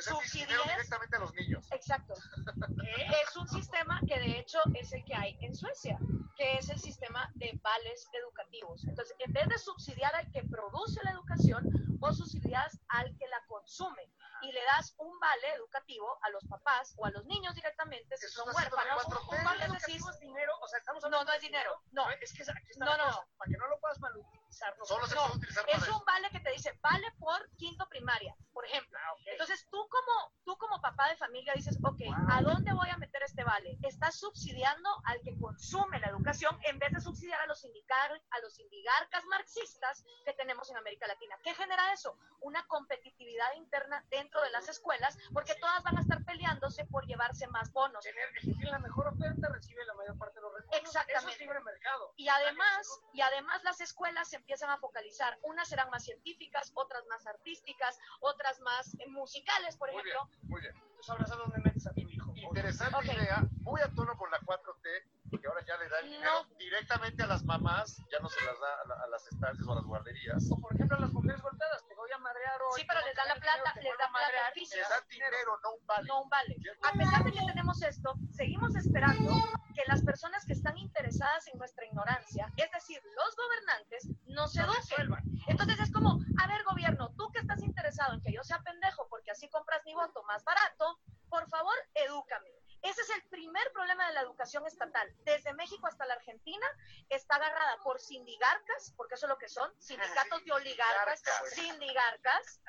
subsidiar directamente a los niños. Exacto. es un sistema que de hecho es el que hay en Suecia, que es el sistema de vales educativos. Entonces, en vez de subsidiar al que produce la educación, vos subsidias al que la consume y le das un vale educativo a los papás o a los niños directamente si son huérfanos. Un vale decís, es dinero, o sea, estamos No, no es dinero. No. Es que aquí está no, no. Para que no lo puedas malutilizar. No, Solo se puede utilizar Es un vale que te dice, vale por quinto primaria, por ejemplo. Ah, Entonces, tú como, tú como papá de familia dices, ok, ¿a dónde voy a meter este vale? Estás subsidiando al que consume la educación en vez de subsidiar a los, sindicar, a los sindigarcas marxistas que tenemos en América Latina. ¿Qué genera eso? Una competitividad interna dentro de las escuelas, porque todas van a estar peleándose por llevarse más bonos. Tener, la mejor oferta recibe la mayor parte de los recursos. Exactamente. Eso es libre mercado. Y además, y además las escuelas se empiezan a focalizar. Unas serán más científicas, otras más artísticas, otras más eh, musicales, por ejemplo. Muy bien, muy bien. Entonces ahora sabes dónde metes a mi Interesante idea, muy a tono con la 4T, que ahora ya le da el dinero directamente a las mamás, ya no se las da a, las estancias o a las guarderías. O por ejemplo a las mujeres golpeadas, te voy a madrear hoy. Sí, pero les dan la plata, les da plata física. Les dan dinero, no un vale. No un vale. A pesar de que tenemos esto, seguimos esperando que las personas que están interesadas en nuestra ignorancia, es decir, los gobernantes, nos eduquen. Entonces es como, a ver gobierno, tú que estás interesado en que yo sea pendejo porque así compras mi voto más barato, por favor, edúcame. Ese es el primer problema de la educación estatal. Desde México hasta la Argentina está agarrada por sindigarcas, porque eso es lo que son, sindicatos de oligarcas, sindigarcas,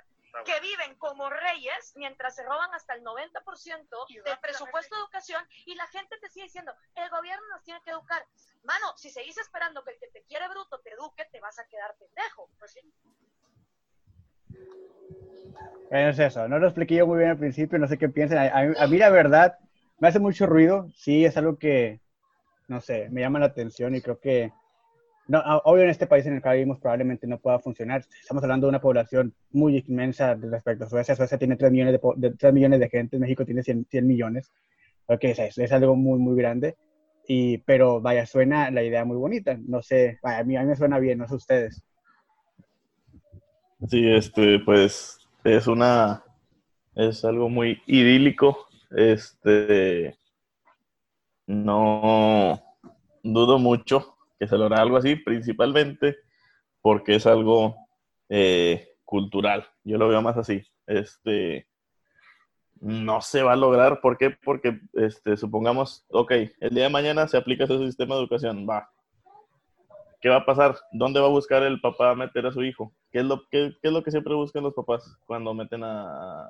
que viven como reyes mientras se roban hasta el 90% del presupuesto de educación y la gente te sigue diciendo, el gobierno nos tiene que educar. Mano, si seguís esperando que el que te quiere bruto te eduque, te vas a quedar pendejo. Pues sí. Bueno, es eso. No lo expliqué yo muy bien al principio, no sé qué piensan. A, mí la verdad me hace mucho ruido. Sí, es algo que, no sé, me llama la atención y creo que, no, obvio en este país en el que vivimos probablemente no pueda funcionar. Estamos hablando de una población muy inmensa respecto a Suecia. Suecia tiene 3 millones de, 3 millones de gente, México tiene 100, 100 millones. Creo que es, es algo muy, muy grande. Y, pero vaya, suena la idea muy bonita. No sé, vaya, a, mí, a mí me suena bien, no sé ustedes. Sí, este, pues es una, es algo muy idílico. Este, no dudo mucho que se logra algo así, principalmente porque es algo eh, cultural. Yo lo veo más así. Este, no se va a lograr. ¿Por qué? Porque este, supongamos, ok, el día de mañana se aplica ese sistema de educación, va. ¿Qué va a pasar? ¿Dónde va a buscar el papá meter a su hijo? ¿Qué es lo, qué, es lo que siempre buscan los papás cuando meten a,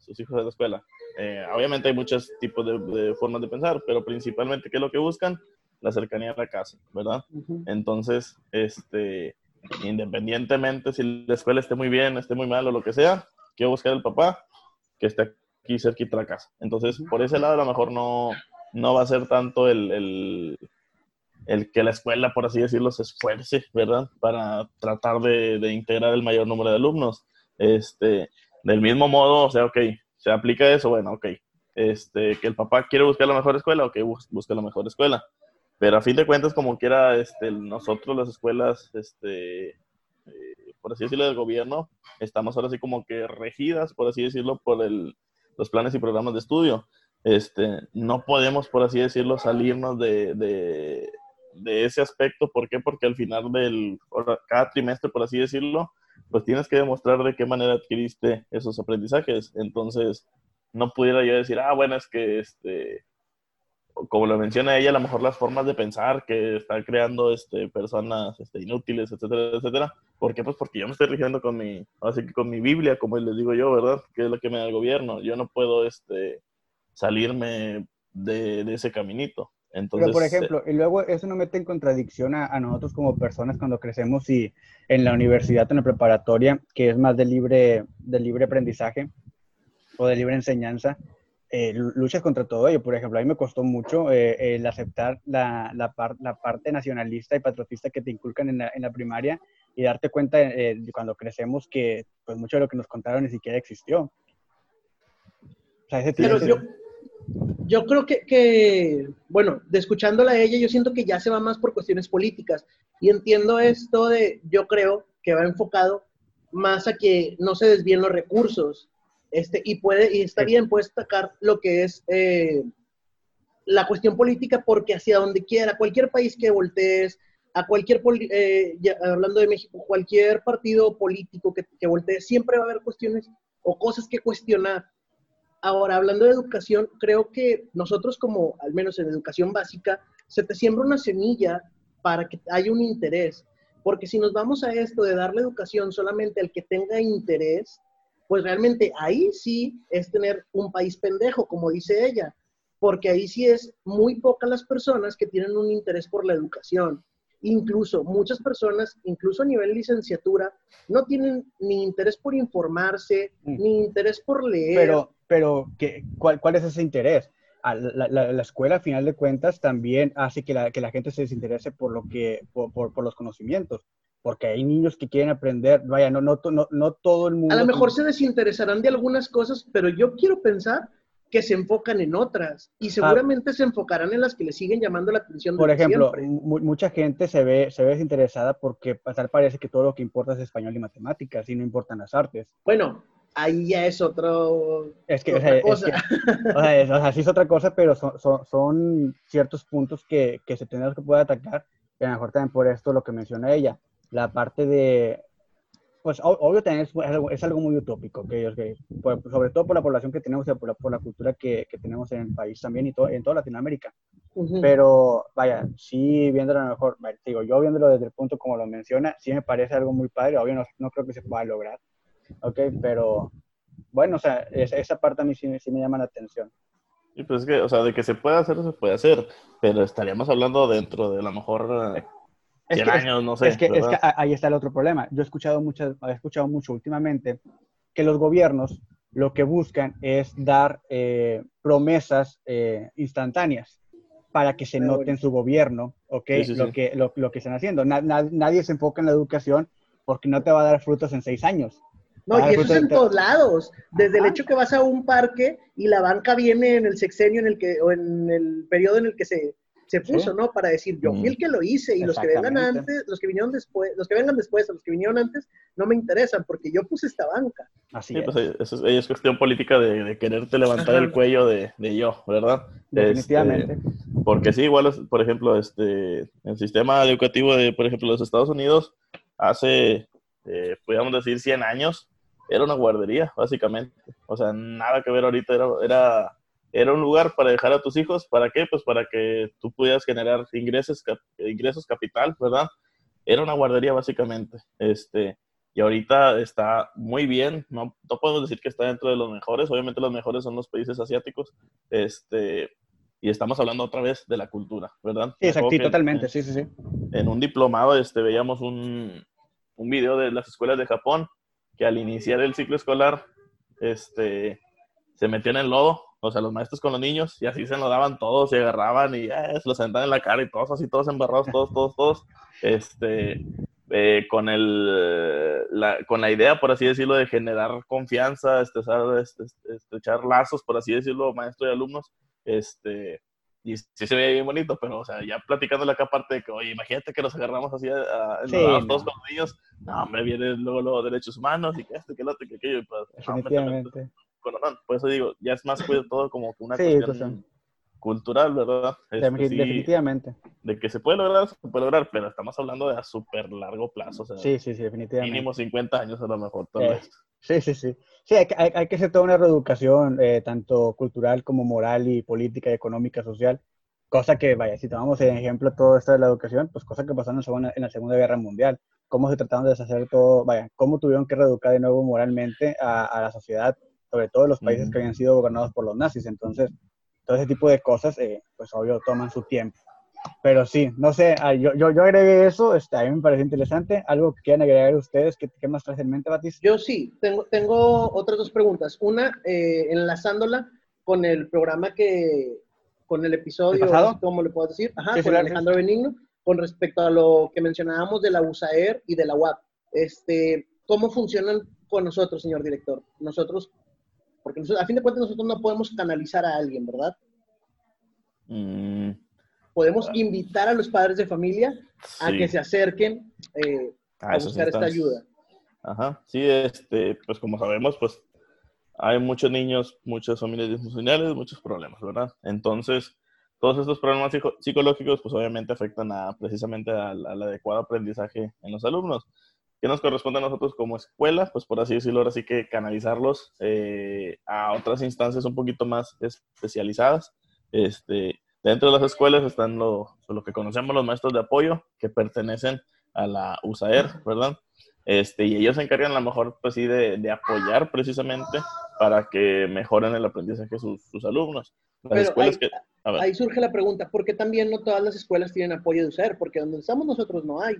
sus hijos a la escuela? Eh, obviamente hay muchos tipos de, formas de pensar, pero principalmente, ¿qué es lo que buscan? La cercanía a la casa, ¿verdad? Entonces, este, independientemente si la escuela esté muy bien, esté muy mal o lo que sea, quiero buscar el papá que esté aquí cerquita de la casa. Entonces, por ese lado, a lo mejor no, no va a ser tanto el, el, que la escuela, por así decirlo, se esfuerce, ¿verdad? Para tratar de, integrar el mayor número de alumnos. Este, del mismo modo, o sea, ok, se aplica eso, bueno, ok. Este, que el papá quiere buscar la mejor escuela, ok, busca la mejor escuela. Pero a fin de cuentas, como quiera, este, nosotros las escuelas, este, eh, por así decirlo, del gobierno, estamos ahora así como que regidas, por así decirlo, por el, los planes y programas de estudio. Este, no podemos, por así decirlo, salirnos de, ese aspecto. ¿Por qué? Porque al final del, cada trimestre, por así decirlo, pues tienes que demostrar de qué manera adquiriste esos aprendizajes. Entonces, no pudiera yo decir, ah, bueno, es que, este, como lo menciona ella, a lo mejor las formas de pensar que está creando este, personas este, inútiles, etcétera, etcétera. ¿Por qué? Pues porque yo me estoy rigiendo con mi, así que con mi Biblia, como les digo yo, ¿verdad? Que es lo que me da el gobierno. Yo no puedo este, salirme de, de ese caminito. Entonces, Pero, por ejemplo, y luego eso no mete en contradicción a, a, nosotros como personas cuando crecemos y en la universidad, en la preparatoria, que es más de libre, de libre aprendizaje o de libre enseñanza, eh, luchas contra todo ello. Por ejemplo, a mí me costó mucho eh, el aceptar la, la, la, parte nacionalista y patriotista que te inculcan en la, en la primaria y darte cuenta eh, cuando crecemos que pues mucho de lo que nos contaron ni siquiera existió. Pero yo, yo creo que, que, bueno, de escuchándola a ella, yo siento que ya se va más por cuestiones políticas. Y entiendo esto de, yo creo que va enfocado más a que no se desvíen los recursos este, y, puede, y está bien, puede destacar lo que es eh, la cuestión política porque hacia donde quiera, cualquier país que voltees, a cualquier, eh, hablando de México, cualquier partido político que, que voltee, siempre va a haber cuestiones o cosas que cuestionar. Ahora, hablando de educación, creo que nosotros como, al menos en educación básica, se te siembra una semilla para que haya un interés. Porque si nos vamos a esto de darle educación solamente al que tenga interés, pues realmente ahí sí es tener un país pendejo, como dice ella, porque ahí sí es muy pocas las personas que tienen un interés por la educación. Incluso muchas personas, incluso a nivel licenciatura, no tienen ni interés por informarse, mm. ni interés por leer. Pero, pero ¿qué, cuál, ¿cuál es ese interés? La, la, la, escuela, a final de cuentas, también hace que la, que la gente se desinterese por, lo que, por, por, por los conocimientos porque hay niños que quieren aprender, vaya, no, no, no, no todo el mundo. A lo mejor se desinteresarán de algunas cosas, pero yo quiero pensar que se enfocan en otras y ah. seguramente se enfocarán en las que le siguen llamando la atención. Por ejemplo, mucha gente se ve, se ve desinteresada porque pasar parece que todo lo que importa es español y matemáticas y no importan las artes. Bueno, ahí ya es otro, es que, otra cosa. o, sea, sí es otra cosa, pero son, son, ciertos puntos que, que se tendrán que poder atacar y a lo mejor también por esto lo que menciona ella la parte de, pues obvio también es, algo, muy utópico, que, sobre todo por la población que tenemos por la, por la cultura que, que, tenemos en el país también y en toda Latinoamérica. Pero vaya, sí viéndolo a lo mejor, digo, yo viéndolo desde el punto como lo menciona, sí me parece algo muy padre, obvio no, no creo que se pueda lograr, ¿ok? Pero bueno, o sea, esa parte a mí sí, sí me llama la atención. Y pues es que, o sea, de que se puede hacer, se puede hacer, pero estaríamos hablando dentro de a lo mejor eh, es que, años, no sé. Es que, es que, ahí está el otro problema. Yo he escuchado, muchas, he escuchado mucho últimamente que los gobiernos lo que buscan es dar eh, promesas eh, instantáneas para que se note en su gobierno, ¿ok? lo, Que, lo, lo, que están haciendo. nadie se enfoca en la educación porque no te va a dar frutos en seis años. No, y eso es en todos lados. Desde el hecho que vas a un parque y la banca viene en el sexenio en el que, o en el periodo en el que se, se puso, ¿no? Para decir, yo fui el que lo hice y los que vengan antes, los que vinieron después, los que vengan después o los que vinieron antes, no me interesan porque yo puse esta banca. Así es. Pues eso es, cuestión política de, quererte levantar el cuello de, yo, ¿verdad? Definitivamente. Este, Porque sí, igual, por ejemplo, este, el sistema educativo de, por ejemplo, los Estados Unidos, hace, eh, podríamos decir, 100 años, era una guardería, básicamente. O sea, nada que ver ahorita, era, era, era un lugar para dejar a tus hijos, ¿para qué? Pues para que tú pudieras generar ingresos, ingresos capital, ¿verdad? Era una guardería, básicamente. Este, y ahorita está muy bien, no, no podemos decir que está dentro de los mejores, obviamente los mejores son los países asiáticos, este, y estamos hablando otra vez de la cultura, ¿verdad? Sí, exacto, totalmente, sí, sí, sí. En un diplomado este, veíamos un, un video de las escuelas de Japón al iniciar el ciclo escolar este, se metían en el lodo, o sea, los maestros con los niños, y así se lo daban todos, se agarraban y eh, se los sentaban en la cara y todos así, todos embarrados, todos, todos, todos. Este, eh, con, el, la, con la idea, por así decirlo, de generar confianza, este, estrechar lazos, por así decirlo, maestro y alumnos, este, y sí se veía bien bonito, pero, o sea, ya platicando la parte de que, oye, imagínate que nos agarramos así a, a sí, no. todos los niños, no, hombre, vienen luego los derechos humanos y que esto, que lo otro, que aquello, y pues, Definitivamente. No, no, por eso digo, ya es más pues, todo como que una sí, cuestión cultural, ¿verdad? Este, sí, definitivamente. De que se puede lograr, se puede lograr, pero estamos hablando de a súper largo plazo. O sea, sí, sí, sí, definitivamente. Mínimo 50 años a lo mejor, tal vez. Sí, sí, sí. Sí, hay, hay, hay, que hacer toda una reeducación, eh, tanto cultural como moral y política y económica, social. Cosa que, vaya, si tomamos en ejemplo todo esto de la educación, pues cosa que pasó en la Segunda, en la segunda Guerra Mundial. Cómo se trataron de deshacer todo, vaya, cómo tuvieron que reeducar de nuevo moralmente a, a la sociedad, sobre todo los países uh -huh. que habían sido gobernados por los nazis. Entonces, todo ese tipo de cosas, eh, pues obvio, toman su tiempo. Pero sí, no sé, ah, yo, yo, yo agregué eso, este, a mí me parece interesante. ¿Algo que quieran agregar ustedes? ¿Qué, qué más traes en mente, Batis? Yo sí, tengo, tengo otras dos preguntas. Una, eh, enlazándola con el programa que, con el episodio, ¿El ¿cómo le puedo decir? Ajá, Sí, con sí, Alejandro Benigno, con respecto a lo que mencionábamos de la USAER y de la UAP. Este, ¿Cómo funcionan con nosotros, señor director? Nosotros porque nosotros, a fin de cuentas nosotros no podemos canalizar a alguien, ¿verdad? Mm, Podemos invitar a los padres de familia a Sí. que se acerquen eh, a esas buscar esta ayuda. Ajá, sí, este, pues como sabemos, pues hay muchos niños, muchas familias disfuncionales, muchos problemas, ¿verdad? Entonces, todos estos problemas psico- psicológicos, pues obviamente afectan a, precisamente al, al adecuado aprendizaje en los alumnos. ¿Qué nos corresponde a nosotros como escuela? Pues por así decirlo, ahora sí que canalizarlos eh, a otras instancias un poquito más especializadas. Este, dentro de las escuelas están lo, lo que conocemos los maestros de apoyo, que pertenecen a la USAER, ¿verdad? Este, y ellos se encargan a lo mejor, pues sí, de, de apoyar precisamente para que mejoren el aprendizaje sus, sus alumnos. Las Pero ahí- que... Surge la pregunta, ¿por qué también no todas las escuelas tienen apoyo de USAER? Porque donde estamos nosotros no hay.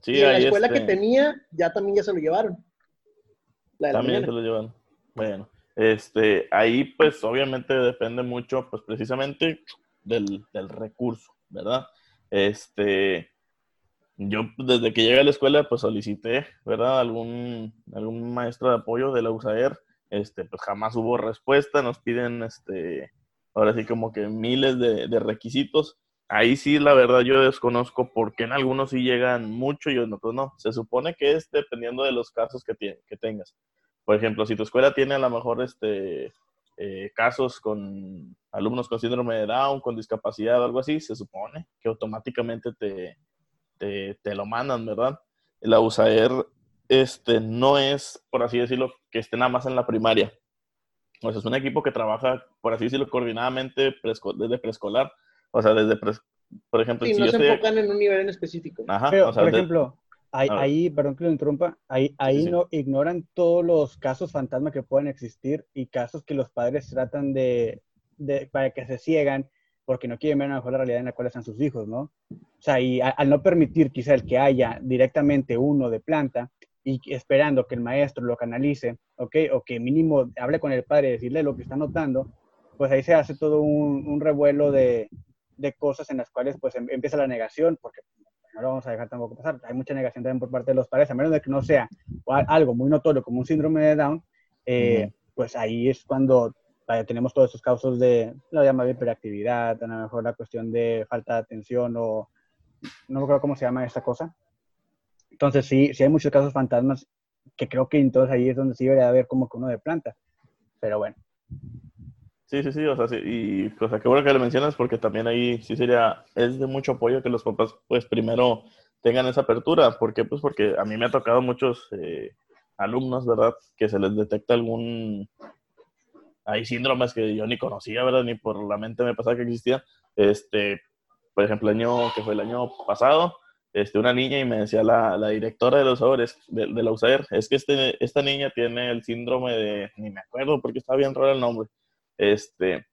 Sí, y la escuela que este, tenía, ya también ya se lo llevaron. La de la También se lo llevan. Bueno, este, ahí pues obviamente depende mucho, pues precisamente del, del recurso, ¿verdad? Este, yo desde que llegué a la escuela pues solicité, ¿verdad? Algún, algún maestro de apoyo de la USAER, este, pues jamás hubo respuesta, nos piden, este, ahora sí como que miles de, de requisitos. Ahí sí, la verdad, yo desconozco por qué en algunos sí llegan mucho y en otros no. Se supone que es dependiendo de los casos que, que tengas. Por ejemplo, si tu escuela tiene a lo mejor este, eh, casos con alumnos con síndrome de Down, con discapacidad o algo así, se supone que automáticamente te, te, te lo mandan, ¿verdad? La USAER este, no es, por así decirlo, que esté nada más en la primaria. O sea, es un equipo que trabaja, por así decirlo, coordinadamente desde preescolar. O sea, desde, pres- por ejemplo, Sí, si no yo se estoy... enfocan en un nivel en específico. Ajá, Pero, o sea, por de- ejemplo, ahí, ahí, perdón que lo interrumpa, ahí, ahí sí. no ignoran todos los casos fantasma que pueden existir y casos que los padres tratan de, de- para que se ciegan porque no quieren ver a lo mejor la realidad en la cual están sus hijos, ¿no? O sea, y a- al no permitir quizá el que haya directamente uno de planta y esperando que el maestro lo canalice, ¿ok? O que mínimo hable con el padre y decirle lo que está notando, pues ahí se hace todo un, un revuelo de, de cosas en las cuales pues em- empieza la negación, porque no lo vamos a dejar tampoco pasar. Hay mucha negación también por parte de los padres, a menos de que no sea algo muy notorio como un síndrome de Down, eh, pues ahí es cuando vaya, tenemos todos esos casos de, lo llama hiperactividad, a lo mejor la cuestión de falta de atención o no me acuerdo cómo se llama esta cosa. Entonces sí, sí hay muchos casos fantasmas que creo que entonces ahí es donde sí debería haber como que uno de planta. Pero bueno, Sí, sí, sí, o sea, sí, y cosa que bueno que le mencionas porque también ahí sí sería, es de mucho apoyo que los papás pues primero tengan esa apertura, ¿por qué? Pues porque a mí me ha tocado muchos eh, alumnos, ¿verdad? Que se les detecta algún, hay síndromes que yo ni conocía, ¿verdad? Ni por la mente me pasaba que existía, este, por ejemplo, el año, que fue el año pasado, este, una niña y me decía la, la directora de los sabores de, de, la USAER, es que este, esta niña tiene el síndrome de, ni me acuerdo porque está bien raro el nombre, este,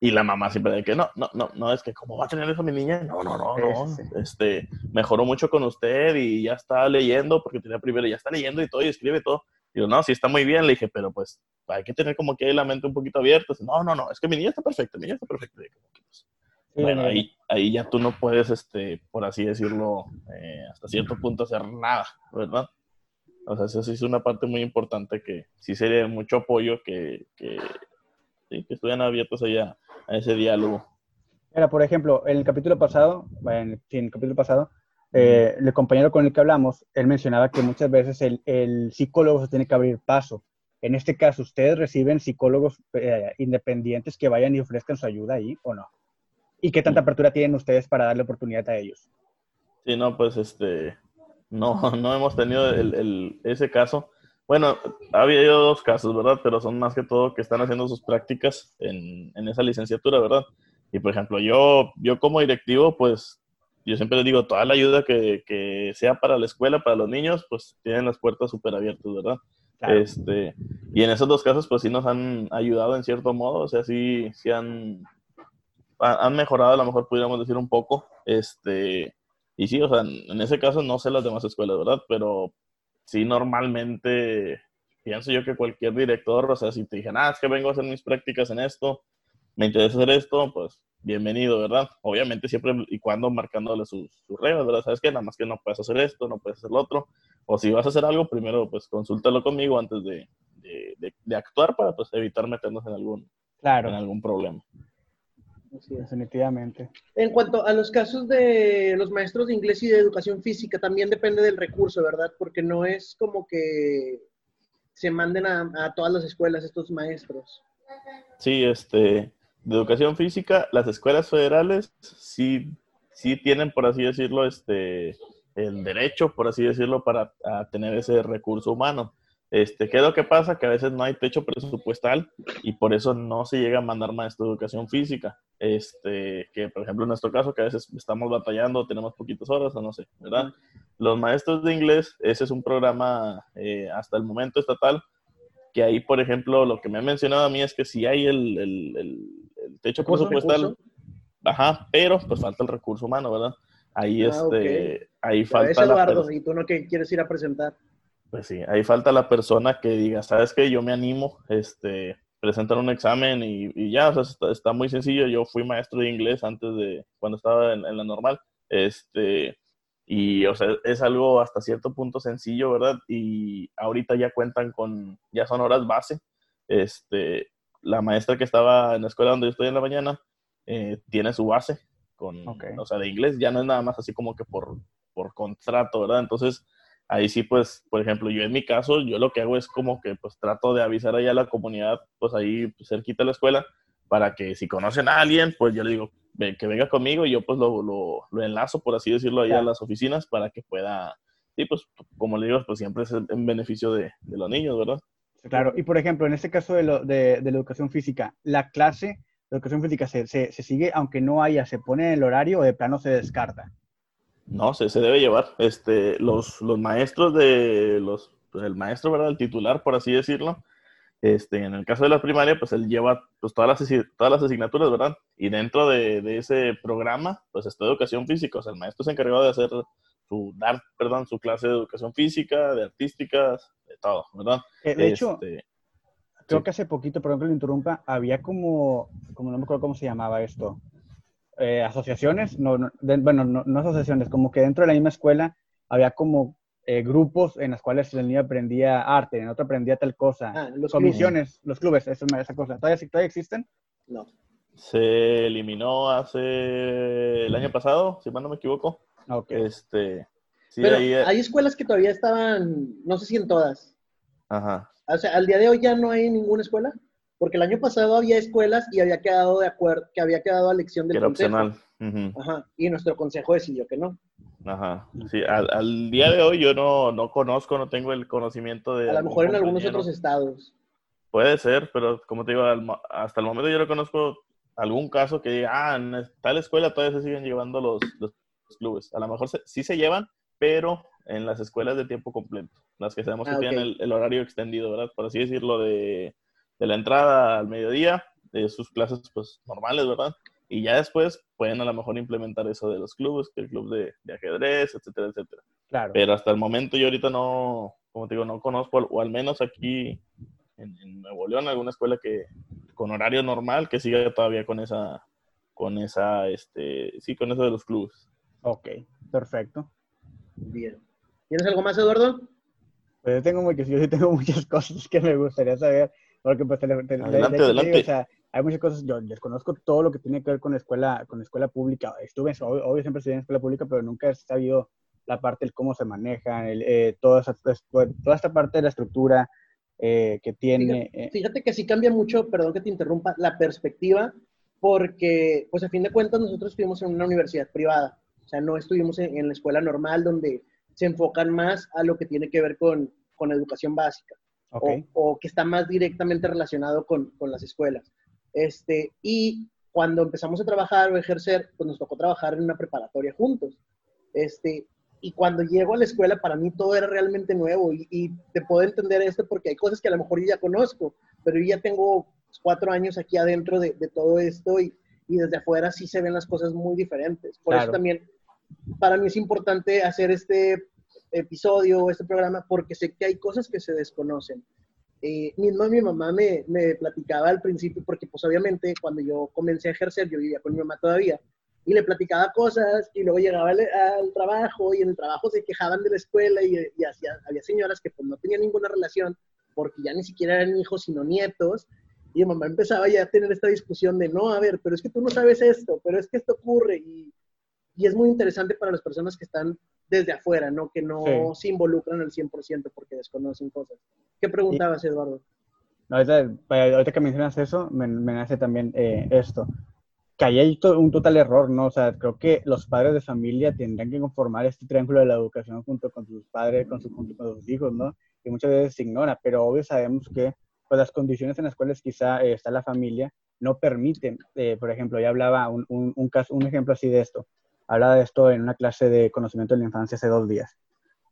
y la mamá siempre de que no, no, no, no, es que cómo va a tener eso mi niña, no, no, no, no, este, mejoró mucho con usted y ya está leyendo, porque tenía primero, ya está leyendo y todo y escribe todo. Y yo, no, sí está muy bien, le dije, pero pues hay que tener como que la mente un poquito abierta. No, no, no, es que mi niña está perfecta, mi niña está perfecta. Pues, bueno, ahí, ahí ya tú no puedes, este, por así decirlo, eh, hasta cierto punto hacer nada, ¿verdad? O sea, eso sí es una parte muy importante que sí sería mucho apoyo que, que, sí, que estuvieran abiertos allá a ese diálogo. Era, por ejemplo, en el capítulo pasado, en, en el capítulo pasado, eh, el compañero con el que hablamos, él mencionaba que muchas veces el, el, psicólogo se tiene que abrir paso. En este caso, ¿ustedes reciben psicólogos eh, independientes que vayan y ofrezcan su ayuda ahí o no? ¿Y qué tanta apertura tienen ustedes para darle oportunidad a ellos? Sí, no, pues este, no, no hemos tenido el, el, ese caso. Bueno, ha habido dos casos, ¿verdad? Pero son más que todo que están haciendo sus prácticas en, en esa licenciatura, ¿verdad? Y por ejemplo, yo, yo como directivo, pues yo siempre les digo, toda la ayuda que, que, sea para la escuela, para los niños, pues tienen las puertas súper abiertas, ¿verdad? Claro. Este, y en esos dos casos, pues sí nos han ayudado en cierto modo, o sea, sí, sí han, han mejorado, a lo mejor pudiéramos decir un poco, este, y sí, o sea, en ese caso no sé las demás escuelas, ¿verdad? Pero sí, normalmente pienso yo que cualquier director, o sea, si te dije, ah, es que vengo a hacer mis prácticas en esto, me interesa hacer esto, pues bienvenido, ¿verdad? Obviamente siempre y cuando marcándole sus, sus reglas, ¿verdad? Sabes que nada más que no puedes hacer esto, no puedes hacer lo otro, o si vas a hacer algo, primero pues consúltalo conmigo antes de, de, de, de actuar para pues evitar meternos en algún, claro. en algún problema. Definitivamente. En cuanto a los casos de los maestros de inglés y de educación física, también depende del recurso, ¿verdad? Porque no es como que se manden a, a todas las escuelas estos maestros. Sí, este, de educación física, las escuelas federales sí, sí tienen, por así decirlo, este, el derecho, por así decirlo, para tener ese recurso humano. Este, ¿Qué es lo que pasa? Que a veces no hay techo presupuestal y por eso no se llega a mandar maestro de educación física. Este, que por ejemplo en nuestro caso, que a veces estamos batallando, tenemos poquitas horas o no sé, ¿verdad? Los maestros de inglés, ese es un programa eh, hasta el momento estatal, que ahí, por ejemplo, lo que me han mencionado a mí es que si hay el, el, el, el techo presupuestal, ajá, pero pues falta el recurso humano, ¿verdad? Ahí, ah, este, okay. ahí falta... Eduardo, y tú no que quieres ir a presentar. Pues sí, ahí falta la persona que diga, ¿sabes qué? Yo me animo, este, presentar un examen y, y ya, o sea, está, está, muy sencillo. Yo fui maestro de inglés antes de, cuando estaba en, en, la normal, este, y, o sea, es algo hasta cierto punto sencillo, ¿verdad? Y ahorita ya cuentan con, ya son horas base. Este, la maestra que estaba en la escuela donde yo estoy en la mañana, eh, tiene su base, con, okay. o sea, de inglés, ya no es nada más así como que por, por contrato, ¿verdad? Entonces, ahí sí, pues, por ejemplo, yo en mi caso, yo lo que hago es como que pues trato de avisar allá a la comunidad, pues ahí pues, cerquita de la escuela, para que si conocen a alguien, pues yo le digo que venga conmigo y yo pues lo, lo, lo enlazo, por así decirlo, allá claro. a las oficinas para que pueda, sí, pues como le digo, pues siempre es en beneficio de, de los niños, ¿verdad? Claro, y por ejemplo, en este caso de, lo, de, de la educación física, la clase de educación física se, se, se sigue, aunque no haya, se pone en el horario o de plano se descarta. No, se, se debe llevar. Este, los, los maestros de los, pues el maestro, ¿verdad? El titular, por así decirlo. Este, en el caso de la primaria, pues él lleva pues, todas, las, todas las asignaturas, ¿verdad? Y dentro de, de, ese programa, pues está educación física. O sea, el maestro se encargado de hacer su, dar, perdón, su clase de educación física, de artísticas, de todo, ¿verdad? Eh, de hecho, este, creo sí. que hace poquito, perdón que lo interrumpa, había como, como no me acuerdo cómo se llamaba esto, eh, asociaciones, no, no de, bueno, no, no, asociaciones, como que dentro de la misma escuela había como eh, grupos en los cuales el niño aprendía arte, en otro aprendía tal cosa, ah, los comisiones, clubes. los clubes, eso, esa cosa. ¿Todavía, ¿Todavía existen? No. Se eliminó hace el año pasado, si mal no me equivoco. Okay. Este, sí, Pero ahí, hay escuelas que todavía estaban, no sé si en todas. Ajá. O sea, al día de hoy ya no hay ninguna escuela. Porque el año pasado había escuelas y había quedado de acuerdo, que había quedado a elección del Que era consejo. opcional. Ajá. Y nuestro consejo decidió que no. Ajá. Sí, al, al día de hoy yo no, no conozco, no tengo el conocimiento de. A lo mejor en algunos otros estados. Puede ser, pero como te digo, hasta el momento yo no conozco algún caso que diga, ah, en tal escuela todavía se siguen llevando los, los clubes. A lo mejor se- sí se llevan, pero en las escuelas de tiempo completo, las que sabemos que Ah, tienen el, el horario extendido, ¿verdad? Por así decirlo, de, de la entrada al mediodía, de sus clases pues normales, ¿verdad? Y ya después pueden a lo mejor implementar eso de los clubes, que el club de, de ajedrez, etcétera, etcétera. Claro. Pero hasta el momento yo ahorita no, como te digo, no conozco, o al menos aquí en, en Nuevo León, alguna escuela que con horario normal que siga todavía con esa, con esa, este, sí, con eso de los clubes. Ok, perfecto. Bien. ¿Tienes algo más, Eduardo? Pues yo tengo, muchas, yo sí tengo muchas cosas que me gustaría saber, porque pues te, te- de- de Adelante, te adelante. o sea, hay muchas cosas, yo desconozco todo lo que tiene que ver con la escuela, con la escuela pública. Estuve, obvio, obvio, siempre estudié en escuela pública, pero nunca he sabido la parte del cómo se maneja, el, eh, toda, esa- pues, toda esta parte de la estructura eh, que tiene. eh, Fíjate que sí cambia mucho, perdón que te interrumpa, la perspectiva, porque, pues a fin de cuentas, nosotros estuvimos en una universidad privada, o sea, no estuvimos en, en la escuela normal donde se enfocan más a lo que tiene que ver con, con educación básica o, o que está más directamente relacionado con, con las escuelas. Este, y cuando empezamos a trabajar o ejercer, pues nos tocó trabajar en una preparatoria juntos. Este, y cuando llego a la escuela, para mí todo era realmente nuevo y, y te puedo entender esto porque hay cosas que a lo mejor yo ya conozco, pero yo ya tengo cuatro años aquí adentro de, de todo esto y, y desde afuera sí se ven las cosas muy diferentes. Por eso también para mí es importante hacer este episodio, este programa, porque sé que hay cosas que se desconocen. Eh, mismo mi mamá me, me platicaba al principio, porque pues obviamente cuando yo comencé a ejercer, yo vivía con mi mamá todavía, y le platicaba cosas, y luego llegaba al, trabajo, y en el trabajo se quejaban de la escuela, y, y hacía- había señoras que pues no tenían ninguna relación, porque ya ni siquiera eran hijos, sino nietos, y mi mamá empezaba ya a tener esta discusión de, no, a ver, pero es que tú no sabes esto, pero es que esto ocurre, y, y es muy interesante para las personas que están desde afuera, ¿no? Que no Sí. se involucran al 100% porque desconocen cosas. ¿Qué preguntabas, Eduardo? No, ahorita, ahorita que mencionas eso, me, me nace también eh, esto. Que ahí hay to- un total error, ¿no? O sea, creo que los padres de familia tendrán que conformar este triángulo de la educación junto con sus padres, con, su- junto con sus hijos, ¿no? Que muchas veces se ignora, pero obvio sabemos que pues, las condiciones en las cuales quizá eh, está la familia no permiten. eh, por ejemplo, ya hablaba un, un, un caso, un ejemplo así de esto. Hablaba de esto en una clase de conocimiento de la infancia hace dos días.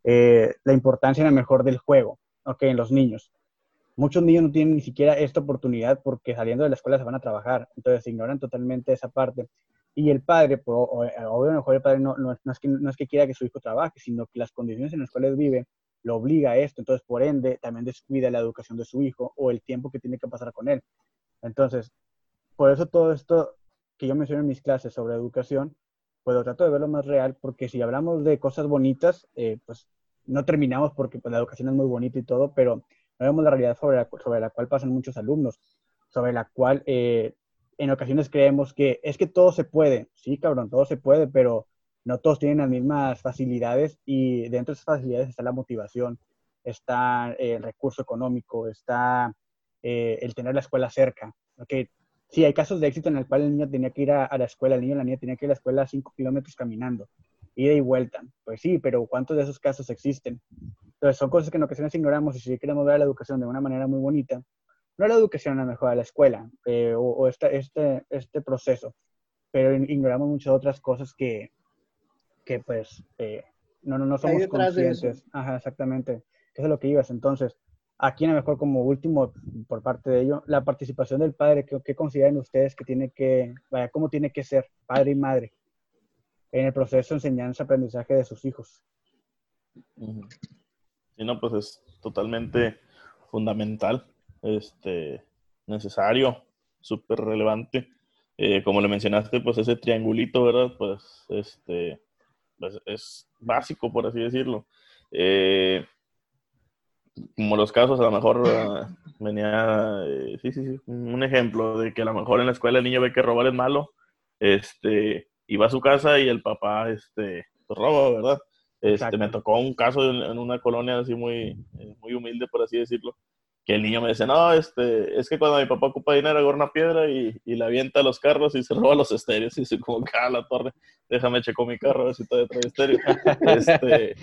Eh, la importancia a lo mejor del juego, ¿ok? En los niños muchos niños no tienen ni siquiera esta oportunidad porque saliendo de la escuela se van a trabajar, entonces ignoran totalmente esa parte. Y el padre, pues, obvio, a lo mejor el padre no, no, no es que, no es que quiera que su hijo trabaje, sino que las condiciones en las cuales vive lo obliga a esto, entonces por ende también descuida la educación de su hijo o el tiempo que tiene que pasar con él. Entonces, por eso todo esto que yo menciono en mis clases sobre educación, pues lo trato de verlo más real, porque si hablamos de cosas bonitas, eh, pues no terminamos porque pues, la educación es muy bonita y todo, pero no vemos la realidad sobre la, sobre la cual pasan muchos alumnos, sobre la cual eh, en ocasiones creemos que es que todo se puede, sí, cabrón, todo se puede, pero no todos tienen las mismas facilidades y dentro de esas facilidades está la motivación, está eh, el recurso económico, está eh, el tener la escuela cerca. Okay. Sí, hay casos de éxito en el cual el niño tenía que ir a, a la escuela, el niño o la niña tenía que ir a la escuela a cinco kilómetros caminando, ida y vuelta. Pues sí, pero ¿cuántos de esos casos existen? Entonces, son cosas que en ocasiones ignoramos y si queremos ver la educación de una manera muy bonita, no la educación a lo mejor a la escuela eh, o, o este, este, este proceso, pero ignoramos muchas otras cosas que, que pues, eh, no, no, no somos conscientes. Ajá, exactamente. Eso es lo que ibas. Entonces, aquí a lo mejor como último, por parte de ello, la participación del padre, ¿qué, consideran ustedes que tiene que, vaya, cómo tiene que ser padre y madre en el proceso de enseñanza-aprendizaje de sus hijos? Sí, no, pues es totalmente fundamental, este, necesario, súper relevante. Eh, como le mencionaste, pues ese triangulito, ¿verdad? Pues este, pues, es básico, por así decirlo. Eh, como los casos, a lo mejor ah, venía, eh, sí, sí, sí, un ejemplo de que a lo mejor en la escuela el niño ve que robar es malo, este, y va a su casa y el papá, este, pues, roba, ¿verdad? Este, Exacto. me tocó un caso en, en una colonia así muy, eh, muy humilde, por así decirlo, que el niño me dice, no, este, es que cuando mi papá ocupa dinero agarra una piedra y, y la avienta a los carros y se roba los estéreos y dice como que a la torre, déjame checo mi carro a ver si todavía trae estéreo. este,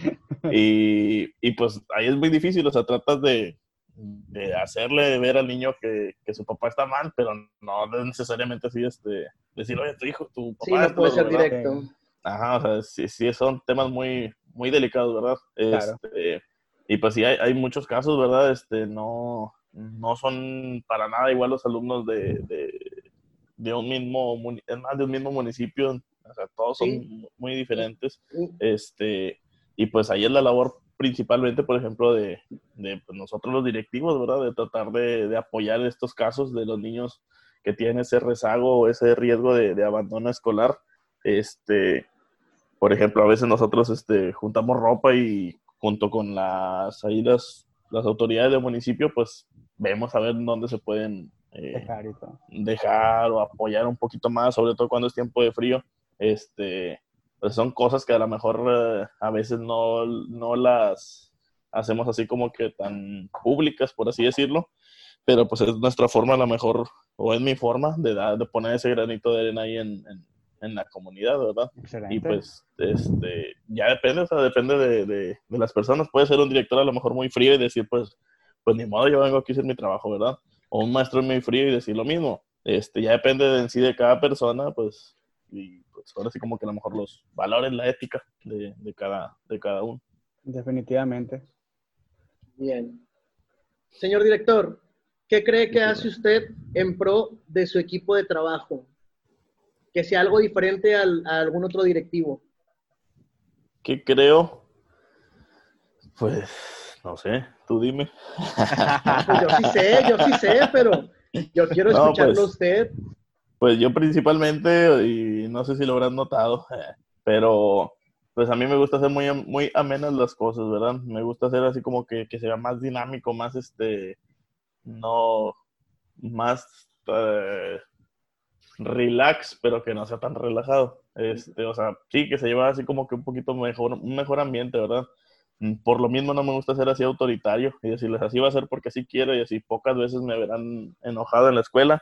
y, y pues ahí es muy difícil, o sea, tratas de, de hacerle ver al niño que, que, su papá está mal, pero no necesariamente así, este, decir, oye, tu hijo, tu papá Sí, no puede ser directo. Ajá, o sea, sí, sí, son temas muy, muy delicados, ¿verdad? Claro. Este, y pues sí, hay, hay, muchos casos, ¿verdad? Este, no, no son para nada igual los alumnos de, de, de un mismo, es más, de un mismo municipio, o sea, todos son Sí. muy diferentes. Este, y pues ahí es la labor principalmente, por ejemplo, de, de pues, nosotros los directivos, ¿verdad? De tratar de, de, apoyar estos casos de los niños que tienen ese rezago o ese riesgo de, de abandono escolar. Este, por ejemplo, a veces nosotros este, juntamos ropa y junto con las, ahí las, las autoridades del municipio, pues vemos a ver dónde se pueden eh, Dejar o apoyar un poquito más, sobre todo cuando es tiempo de frío. Este, pues son cosas que a lo mejor eh, a veces no, no las hacemos así como que tan públicas, por así decirlo, pero pues es nuestra forma a lo mejor, o es mi forma de, dar, de poner ese granito de arena ahí en, en, en la comunidad, ¿verdad? Excelente. Y pues este, ya depende, o sea, depende de, de, de, las personas. Puede ser un director a lo mejor muy frío y decir, pues, pues ni modo, yo vengo aquí a hacer mi trabajo, ¿verdad? O un maestro muy frío y decir lo mismo. Este, ya depende de en sí de cada persona, pues, y pues ahora sí como que a lo mejor los valores, la ética de, de, cada, de cada uno. Definitivamente. Bien. Señor director, ¿qué cree que hace usted en pro de su equipo de trabajo? Que sea algo diferente al, a algún otro directivo. ¿Qué creo? Pues, no sé, tú dime. Pues yo sí sé, yo sí sé, pero yo quiero escucharlo no, pues, usted. Pues yo principalmente, y no sé si lo habrás notado, pero pues a mí me gusta hacer muy, muy amenas las cosas, ¿verdad? Me gusta hacer así como que, que sea más dinámico, más este, no, más uh, relax, pero que no sea tan relajado. Este, o sea, sí, que se lleva así como que un poquito mejor, un mejor ambiente, ¿verdad? Por lo mismo no me gusta ser así autoritario y decirles así va a ser porque así quiero y así pocas veces me verán enojado en la escuela.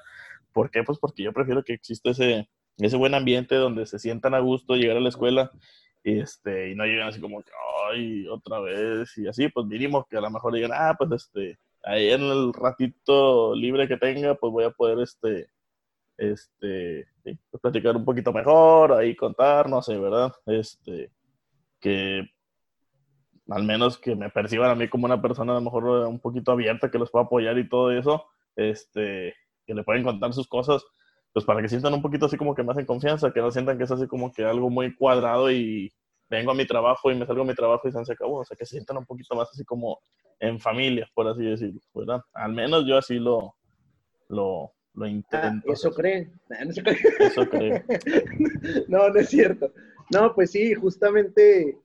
¿Por qué? Pues porque yo prefiero que exista ese, ese buen ambiente donde se sientan a gusto llegar a la escuela y, este, y no lleguen así como que, ay, otra vez y así, pues mínimo que a lo mejor digan, ah, pues este, ahí en el ratito libre que tenga, pues voy a poder, este, este, sí, pues platicar un poquito mejor, ahí contar, no sé, ¿verdad? Este, que al menos que me perciban a mí como una persona a lo mejor un poquito abierta, que los pueda apoyar y todo eso, este, que le pueden contar sus cosas, pues para que sientan un poquito así como que más en confianza, que no sientan que es así como que algo muy cuadrado y vengo a mi trabajo y me salgo a mi trabajo y se acabó, o sea, que se sientan un poquito más así como en familia, por así decirlo, ¿verdad? Al menos yo así lo, lo, lo intento. Ah, eso cree. No, no cree. Eso cree. no, no es cierto. No, pues sí, justamente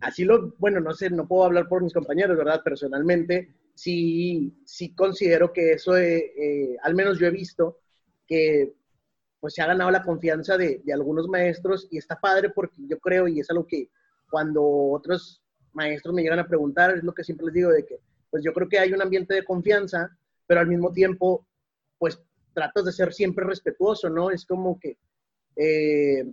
así lo, bueno, no sé, no puedo hablar por mis compañeros, ¿verdad? Personalmente, sí, sí considero que eso, eh, eh, al menos yo he visto, que pues se ha ganado la confianza de, de, algunos maestros y está padre porque yo creo, y es algo que cuando otros maestros me llegan a preguntar, es lo que siempre les digo, de que pues yo creo que hay un ambiente de confianza, pero al mismo tiempo, pues tratas de ser siempre respetuoso, ¿no? Es como que eh,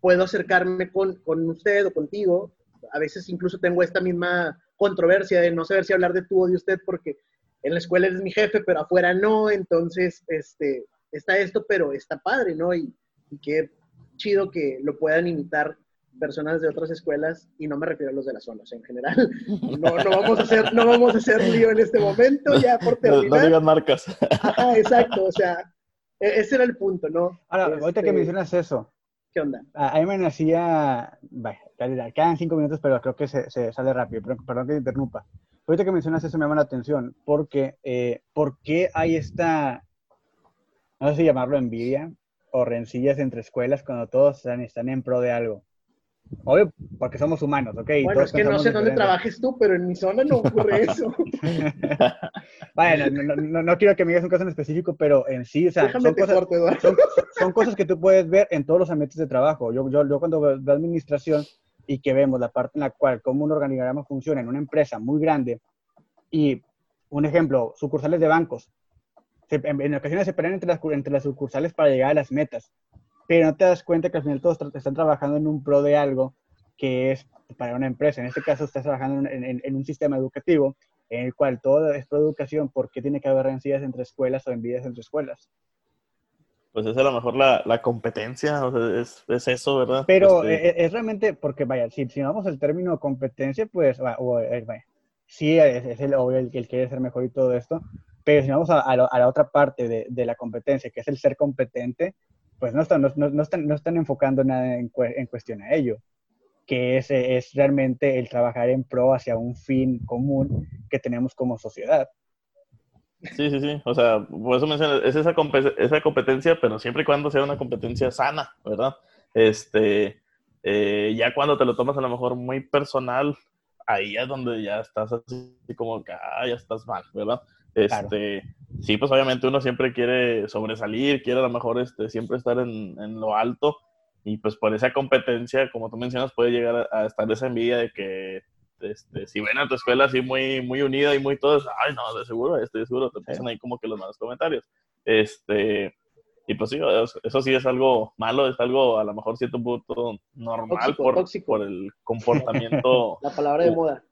puedo acercarme con, con usted o contigo, a veces incluso tengo esta misma controversia de no saber si hablar de tú o de usted porque en la escuela eres mi jefe, pero afuera no, entonces, este, está esto, pero está padre, ¿no? Y, y, qué chido que lo puedan imitar personas de otras escuelas, y no me refiero a los de las zonas en general. No, no, vamos a hacer, no vamos a hacer lío en este momento, ya por terminar. No, no digan marcas. Ajá, exacto, o sea, e-, ese era el punto, ¿no? Ahora, este, ahorita que mencionas eso, ¿qué onda? A mí me nacía, vaya, quedan cinco minutos, pero creo que se, se sale rápido, pero, perdón que te interrumpa. Ahorita que mencionas eso me llama la atención, porque eh, ¿por qué hay esta no sé si llamarlo envidia o rencillas entre escuelas cuando todos están, están en pro de algo. Obvio, porque somos humanos, ¿ok? Bueno, es que no sé dónde trabajes tú, pero en mi zona no ocurre eso. bueno, no, no, no, quiero que me digas un caso en específico, pero en sí, o sea, son cosas, corte, son, son cosas, que tú puedes ver en todos los ambientes de trabajo. Yo, yo, yo cuando veo administración y que vemos la parte en la cual cómo un organigrama funciona en una empresa muy grande y un ejemplo, sucursales de bancos. en, ocasiones se pelean entre las, entre las sucursales para llegar a las metas, pero no te das cuenta que al final todos están trabajando en un pro de algo que es para una empresa. En este caso, estás trabajando en, un sistema educativo en el cual todo es pro educación, porque tiene que haber rencillas entre escuelas o envidias entre escuelas? Pues es a lo mejor la, la competencia, o sea, es, es, eso, ¿verdad? Pero este e, es, realmente, porque vaya, si, si vamos al término competencia, pues, o, eh, vaya, sí, es, el obvio el que quiere ser mejor y todo esto, pero si vamos a, a, la otra parte de, de, la competencia, que es el ser competente, pues no están, no, no están, no están enfocando nada en, en, cuestión a ello, que es, es realmente el trabajar en pro hacia un fin común que tenemos como sociedad. Sí, sí, sí. O sea, por eso menciono, es esa, esa competencia, pero siempre y cuando sea una competencia sana, ¿verdad? Este, eh, ya cuando te lo tomas a lo mejor muy personal, ahí es donde ya estás así como que, ah, ya estás mal, ¿verdad? Este, sí, pues obviamente uno siempre quiere sobresalir, quiere a lo mejor este, siempre estar en, en lo alto, y pues por esa competencia, como tú mencionas, puede llegar a, a estar esa envidia de que este, si ven a tu escuela así muy, muy unida y muy todos, ay, no, de seguro, de seguro, te empiezan ahí como que los malos comentarios. Este, y pues sí, eso sí es algo malo, es algo a lo mejor cierto punto normal por, por el comportamiento. La palabra de moda.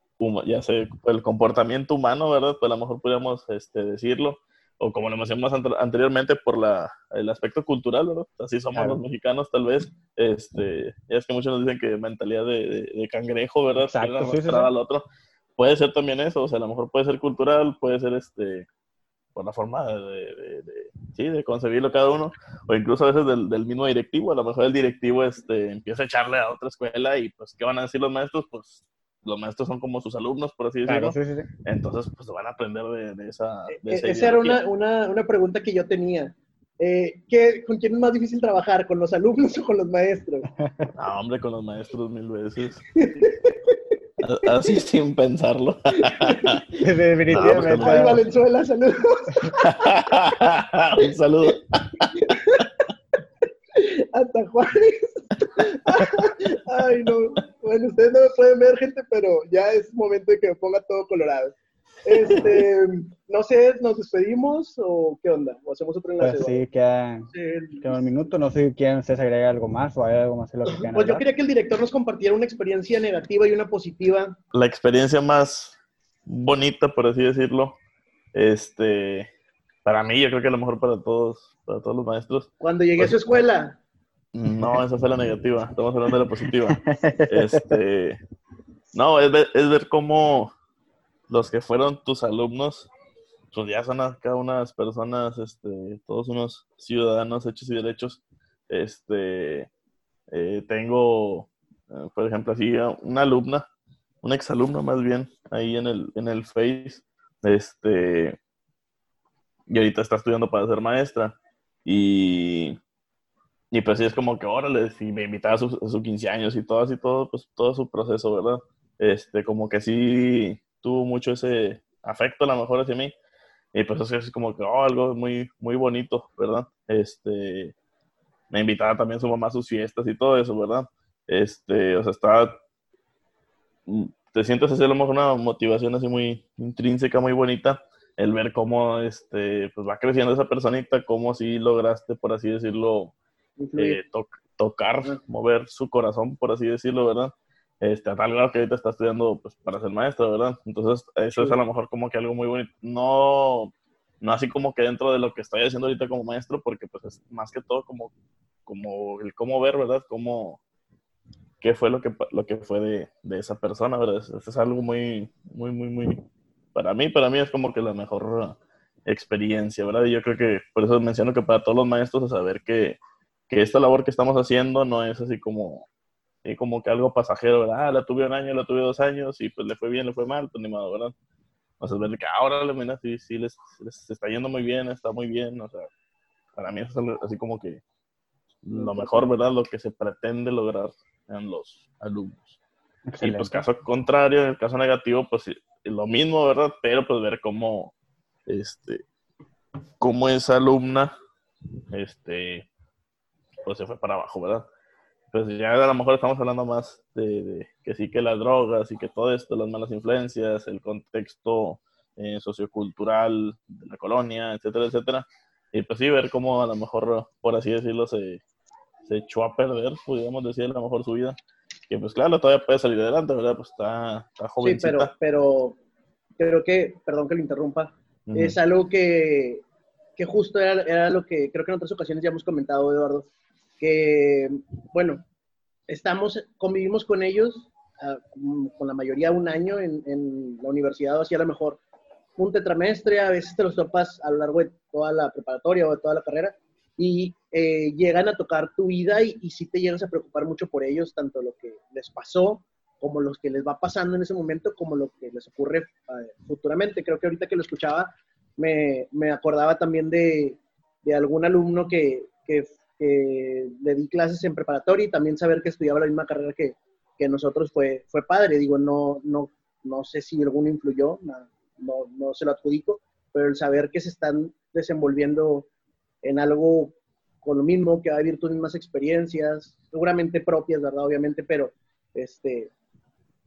Ya sé, el comportamiento humano, ¿verdad? Pues a lo mejor podríamos este, decirlo o como lo mencionamos anteriormente, por la, el aspecto cultural, ¿verdad? Así somos los mexicanos, tal vez. Este, es que muchos nos dicen que mentalidad de, de, cangrejo, ¿verdad? Exacto, sí, al otro. Puede ser también eso, o sea, a lo mejor puede ser cultural, puede ser este por la forma de, de, sí, de concebirlo cada uno, o incluso a veces del, del, mismo directivo, a lo mejor el directivo este, empieza a echarle a otra escuela y pues, ¿qué van a decir los maestros? Pues los maestros son como sus alumnos, por así decirlo. Entonces, pues van a aprender de, esa. E, esa era una, una, una, pregunta que yo tenía. Eh, ¿qué, ¿Con quién es más difícil trabajar? ¿Con los alumnos o con los maestros? No, hombre, con los maestros mil veces. Así sin pensarlo. Definitivamente. No, pues, Valenzuela, saludos. Un saludo. Hasta Juárez. Ay, no. Bueno, ustedes no me pueden ver, gente, pero ya es momento de que me ponga todo colorado. Este, no sé, ¿nos despedimos o qué onda? ¿O hacemos otro enlace? Pues sí, queda, un minuto. No sé si quieren ustedes agregar algo más o hay algo más lo que quieran Pues yo quería que el director nos compartiera una experiencia negativa y una positiva. La experiencia más bonita, por así decirlo, este, para mí, yo creo que a lo mejor para todos, para todos los maestros. Cuando llegué a su escuela. No, esa fue la negativa. Estamos hablando de la positiva. Este, no, es ver, cómo los que fueron tus alumnos, pues ya son acá unas personas, este, todos unos ciudadanos hechos y derechos. Este, eh, tengo, eh, por ejemplo, así una alumna, una exalumna más bien, ahí en el, en el Face, este, y ahorita está estudiando para ser maestra. Y y pues sí, es como que, órale, si me invitaba a sus su 15 años y todo así, todo, pues todo su proceso, ¿verdad? Este, como que sí tuvo mucho ese afecto a lo mejor hacia mí. Y pues así es como que, oh, algo muy, muy bonito, ¿verdad? Este, me invitaba también su mamá a sus fiestas y todo eso, ¿verdad? Este, o sea, estaba, mm, te sientes así a lo mejor una motivación así muy intrínseca, muy bonita, el ver cómo, este, pues va creciendo esa personita, cómo sí lograste, por así decirlo, eh, tocar, mover su corazón, por así decirlo, ¿verdad? Este, a tal grado que ahorita está estudiando pues, para ser maestro, ¿verdad? Entonces, eso es a lo mejor como que algo muy bonito. No, no así como que dentro de lo que estoy haciendo ahorita como maestro, porque pues es más que todo como, como el cómo ver, ¿verdad? Cómo, qué fue lo que, lo que fue de, de esa persona, ¿verdad? Eso es algo muy, muy, muy, muy, para mí, para mí es como que la mejor experiencia, ¿verdad? Y yo creo que por eso menciono que para todos los maestros, a saber que que esta labor que estamos haciendo no es así como, como que algo pasajero, ¿verdad? Ah, la tuve un año, la tuve dos años y pues le fue bien, le fue mal, pues ni modo, ¿verdad? O sea, ver que ahora, mira, sí, sí les, les, está yendo muy bien, está muy bien, o sea, para mí es así como que lo mejor, ¿verdad? Lo que se pretende lograr en los alumnos. Y pues caso contrario, en el caso negativo, pues lo mismo, ¿verdad? Pero pues ver cómo, este, cómo esa alumna, este, pues se fue para abajo, ¿verdad? Pues ya a lo mejor estamos hablando más de, que sí que las drogas y que todo esto, las malas influencias, el contexto eh, sociocultural de la colonia, etcétera, etcétera. Y pues sí, ver cómo a lo mejor, por así decirlo, se, se echó a perder, podríamos decir, a lo mejor su vida. Que pues claro, todavía puede salir adelante, ¿verdad? Pues está, está Sí, jovencita. pero, pero creo que, perdón que lo interrumpa, Ujú. es algo que, que justo era, era lo que creo que en otras ocasiones ya hemos comentado, Eduardo, que, bueno, estamos, convivimos con ellos, ah, mm, con la mayoría un año en, en la universidad, o así a lo mejor un tetramestre, a veces te los topas a lo largo de toda la preparatoria o de toda la carrera, y eh, llegan a tocar tu vida y, y sí te llegas a preocupar mucho por ellos, tanto lo que les pasó como los que les va pasando en ese momento, como lo que les ocurre eh, futuramente. Creo que ahorita que lo escuchaba, me, me acordaba también de, de algún alumno que, que, que le di clases en preparatoria y también saber que estudiaba la misma carrera que, que nosotros fue, fue padre. Digo, no, no, no sé si alguno influyó, no, no, no se lo adjudico, pero el saber que se están desenvolviendo en algo con lo mismo, que va a vivir tus mismas experiencias, seguramente propias, ¿verdad? Obviamente, pero este,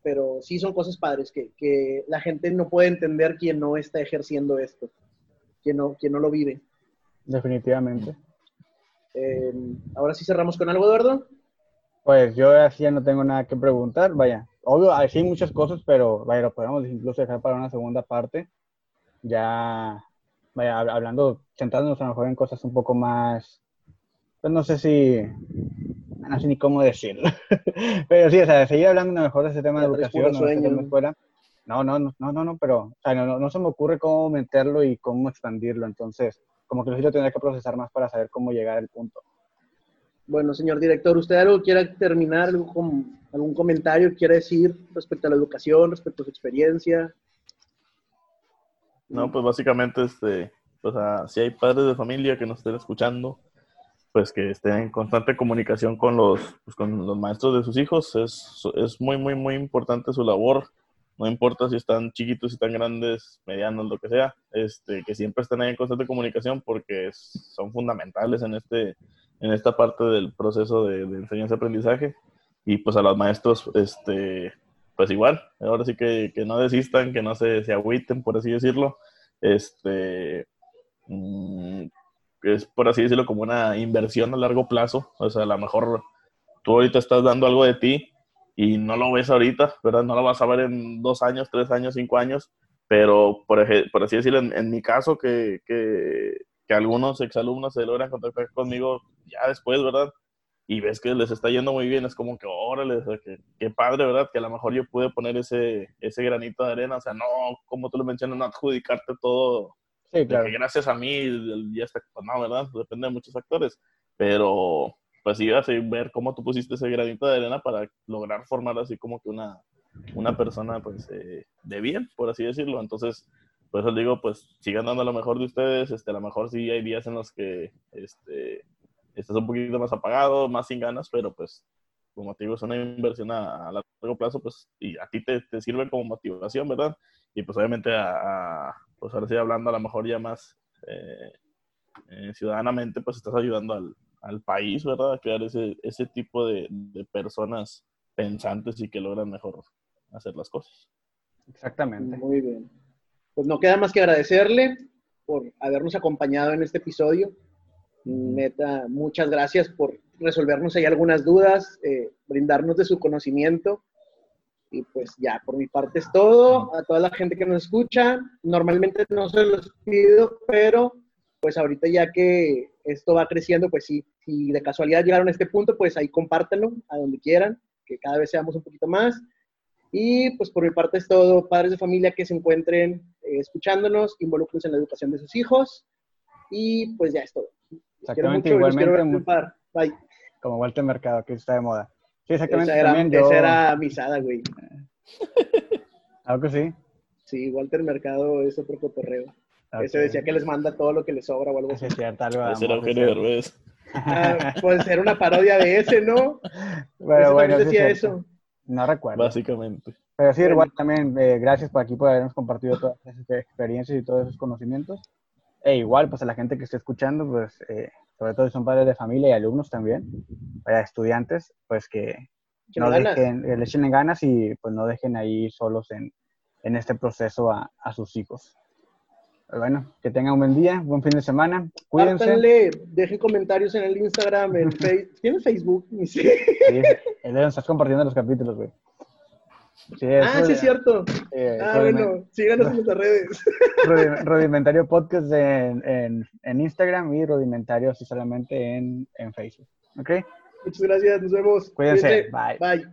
pero sí son cosas padres que, que la gente no puede entender quien no está ejerciendo esto, quien no, quien no lo vive. Definitivamente. Eh, ahora sí cerramos con algo, Eduardo. Pues yo así ya no tengo nada que preguntar, vaya. Obvio, hay muchas cosas, pero vaya, lo podemos incluso dejar para una segunda parte. Ya, vaya, hab- hablando, centrándonos a lo mejor en cosas un poco más, pues no sé si, no sé ni cómo decirlo. pero sí, o sea, seguir hablando a lo mejor de ese tema de educación, puro o de ese tema sueño. de escuela. No, no, no, no, no, no, pero, o sea, no, no, no se me ocurre cómo meterlo y cómo expandirlo. Entonces, como que lo yo tendría que procesar más para saber cómo llegar al punto. Bueno, señor director, ¿usted algo quiera terminar, algo com- algún comentario quiere decir respecto a la educación, respecto a su experiencia? No, pues básicamente, este, pues ah, si hay padres de familia que nos estén escuchando, pues que estén en constante comunicación con los, pues, con los maestros de sus hijos. Es, es muy, muy, muy importante su labor. No importa si están chiquitos, si están grandes, medianos, lo que sea, este, que siempre estén ahí en constante comunicación porque son fundamentales en, este, en esta parte del proceso de, de enseñanza-aprendizaje. Y pues a los maestros, este, pues igual, ahora sí que, que no desistan, que no se, se agüiten, por así decirlo. Este, mm, es por así decirlo como una inversión a largo plazo. O sea, a lo mejor tú ahorita estás dando algo de ti y no lo ves ahorita, ¿verdad? No lo vas a ver en dos años, tres años, cinco años, pero por, por así decirlo, en, en mi caso, que, que, que algunos exalumnos se logran contactar conmigo ya después, ¿verdad? Y ves que les está yendo muy bien, es como que, órale, que, qué padre, ¿verdad? Que a lo mejor yo pude poner ese, ese granito de arena, o sea, no, como tú lo mencionas, no adjudicarte todo, Sí, claro. que gracias a mí ya está, pues no, ¿verdad? Depende de muchos factores, pero pues sí, así ver cómo tú pusiste ese granito de arena para lograr formar así como que una, una persona pues eh, de bien, por así decirlo. Entonces, por eso digo, pues sigan dando lo mejor de ustedes, este, a lo mejor sí hay días en los que este, estás un poquito más apagado, más sin ganas, pero pues como digo, es una inversión a, a largo plazo, pues, y a ti te, te sirve como motivación, ¿verdad? Y pues obviamente a, a- pues ahora sí hablando a lo mejor ya más eh, eh, ciudadanamente, pues estás ayudando al, al país, ¿verdad? A crear ese, ese tipo de, de personas pensantes y que logran mejor hacer las cosas. Exactamente. Muy bien. Pues no queda más que agradecerle por habernos acompañado en este episodio. Neta, muchas gracias por resolvernos ahí algunas dudas, eh, brindarnos de su conocimiento. Y pues ya, por mi parte es todo. A toda la gente que nos escucha, normalmente no se los pido, pero pues ahorita ya que esto va creciendo, pues sí, si de casualidad llegaron a este punto, pues ahí compártanlo a donde quieran, que cada vez seamos un poquito más. Y pues por mi parte es todo. Padres de familia que se encuentren eh, escuchándonos, involúcrense en la educación de sus hijos. Y pues ya es todo. Exactamente, mucho igualmente. Bye. como Walter Mercado, que está de moda. Sí, exactamente. Esa era, también yo, esa era misada, güey. Claro que sí. Sí, Walter Mercado es otro cotorreo. Ok. Ese decía que les manda todo lo que les sobra o algo Sí, así. es cierto, algo Ese era Eugenio. Derbez. Ah, puede ser una parodia de ese, ¿no? Pero Ese bueno, es decía cierto. eso. No recuerdo. Básicamente. Pero sí, igual también, eh, gracias por aquí por habernos compartido todas esas experiencias y todos esos conocimientos. E igual, pues a la gente que esté escuchando, pues eh, sobre todo si son padres de familia y alumnos también, vaya, estudiantes, pues que Que no dejen, le echen ganas y pues no dejen ahí solos en, en este proceso a, a sus hijos. Bueno, que tengan un buen día, buen fin de semana. Cuídense. Pártanle, dejen comentarios en el Instagram, en Facebook. ¿Tienes Facebook? Ni. Sí, Elena, estás compartiendo los capítulos, güey. Sí, Ah, sí, es cierto. eh, Ah, bueno, síganos en nuestras redes. rudi- Rudimentario Podcast en, en, en Instagram y Rudimentario solamente en, en Facebook. ¿Ok? Muchas gracias, nos vemos. Cuídense, Cuídense. bye. Bye.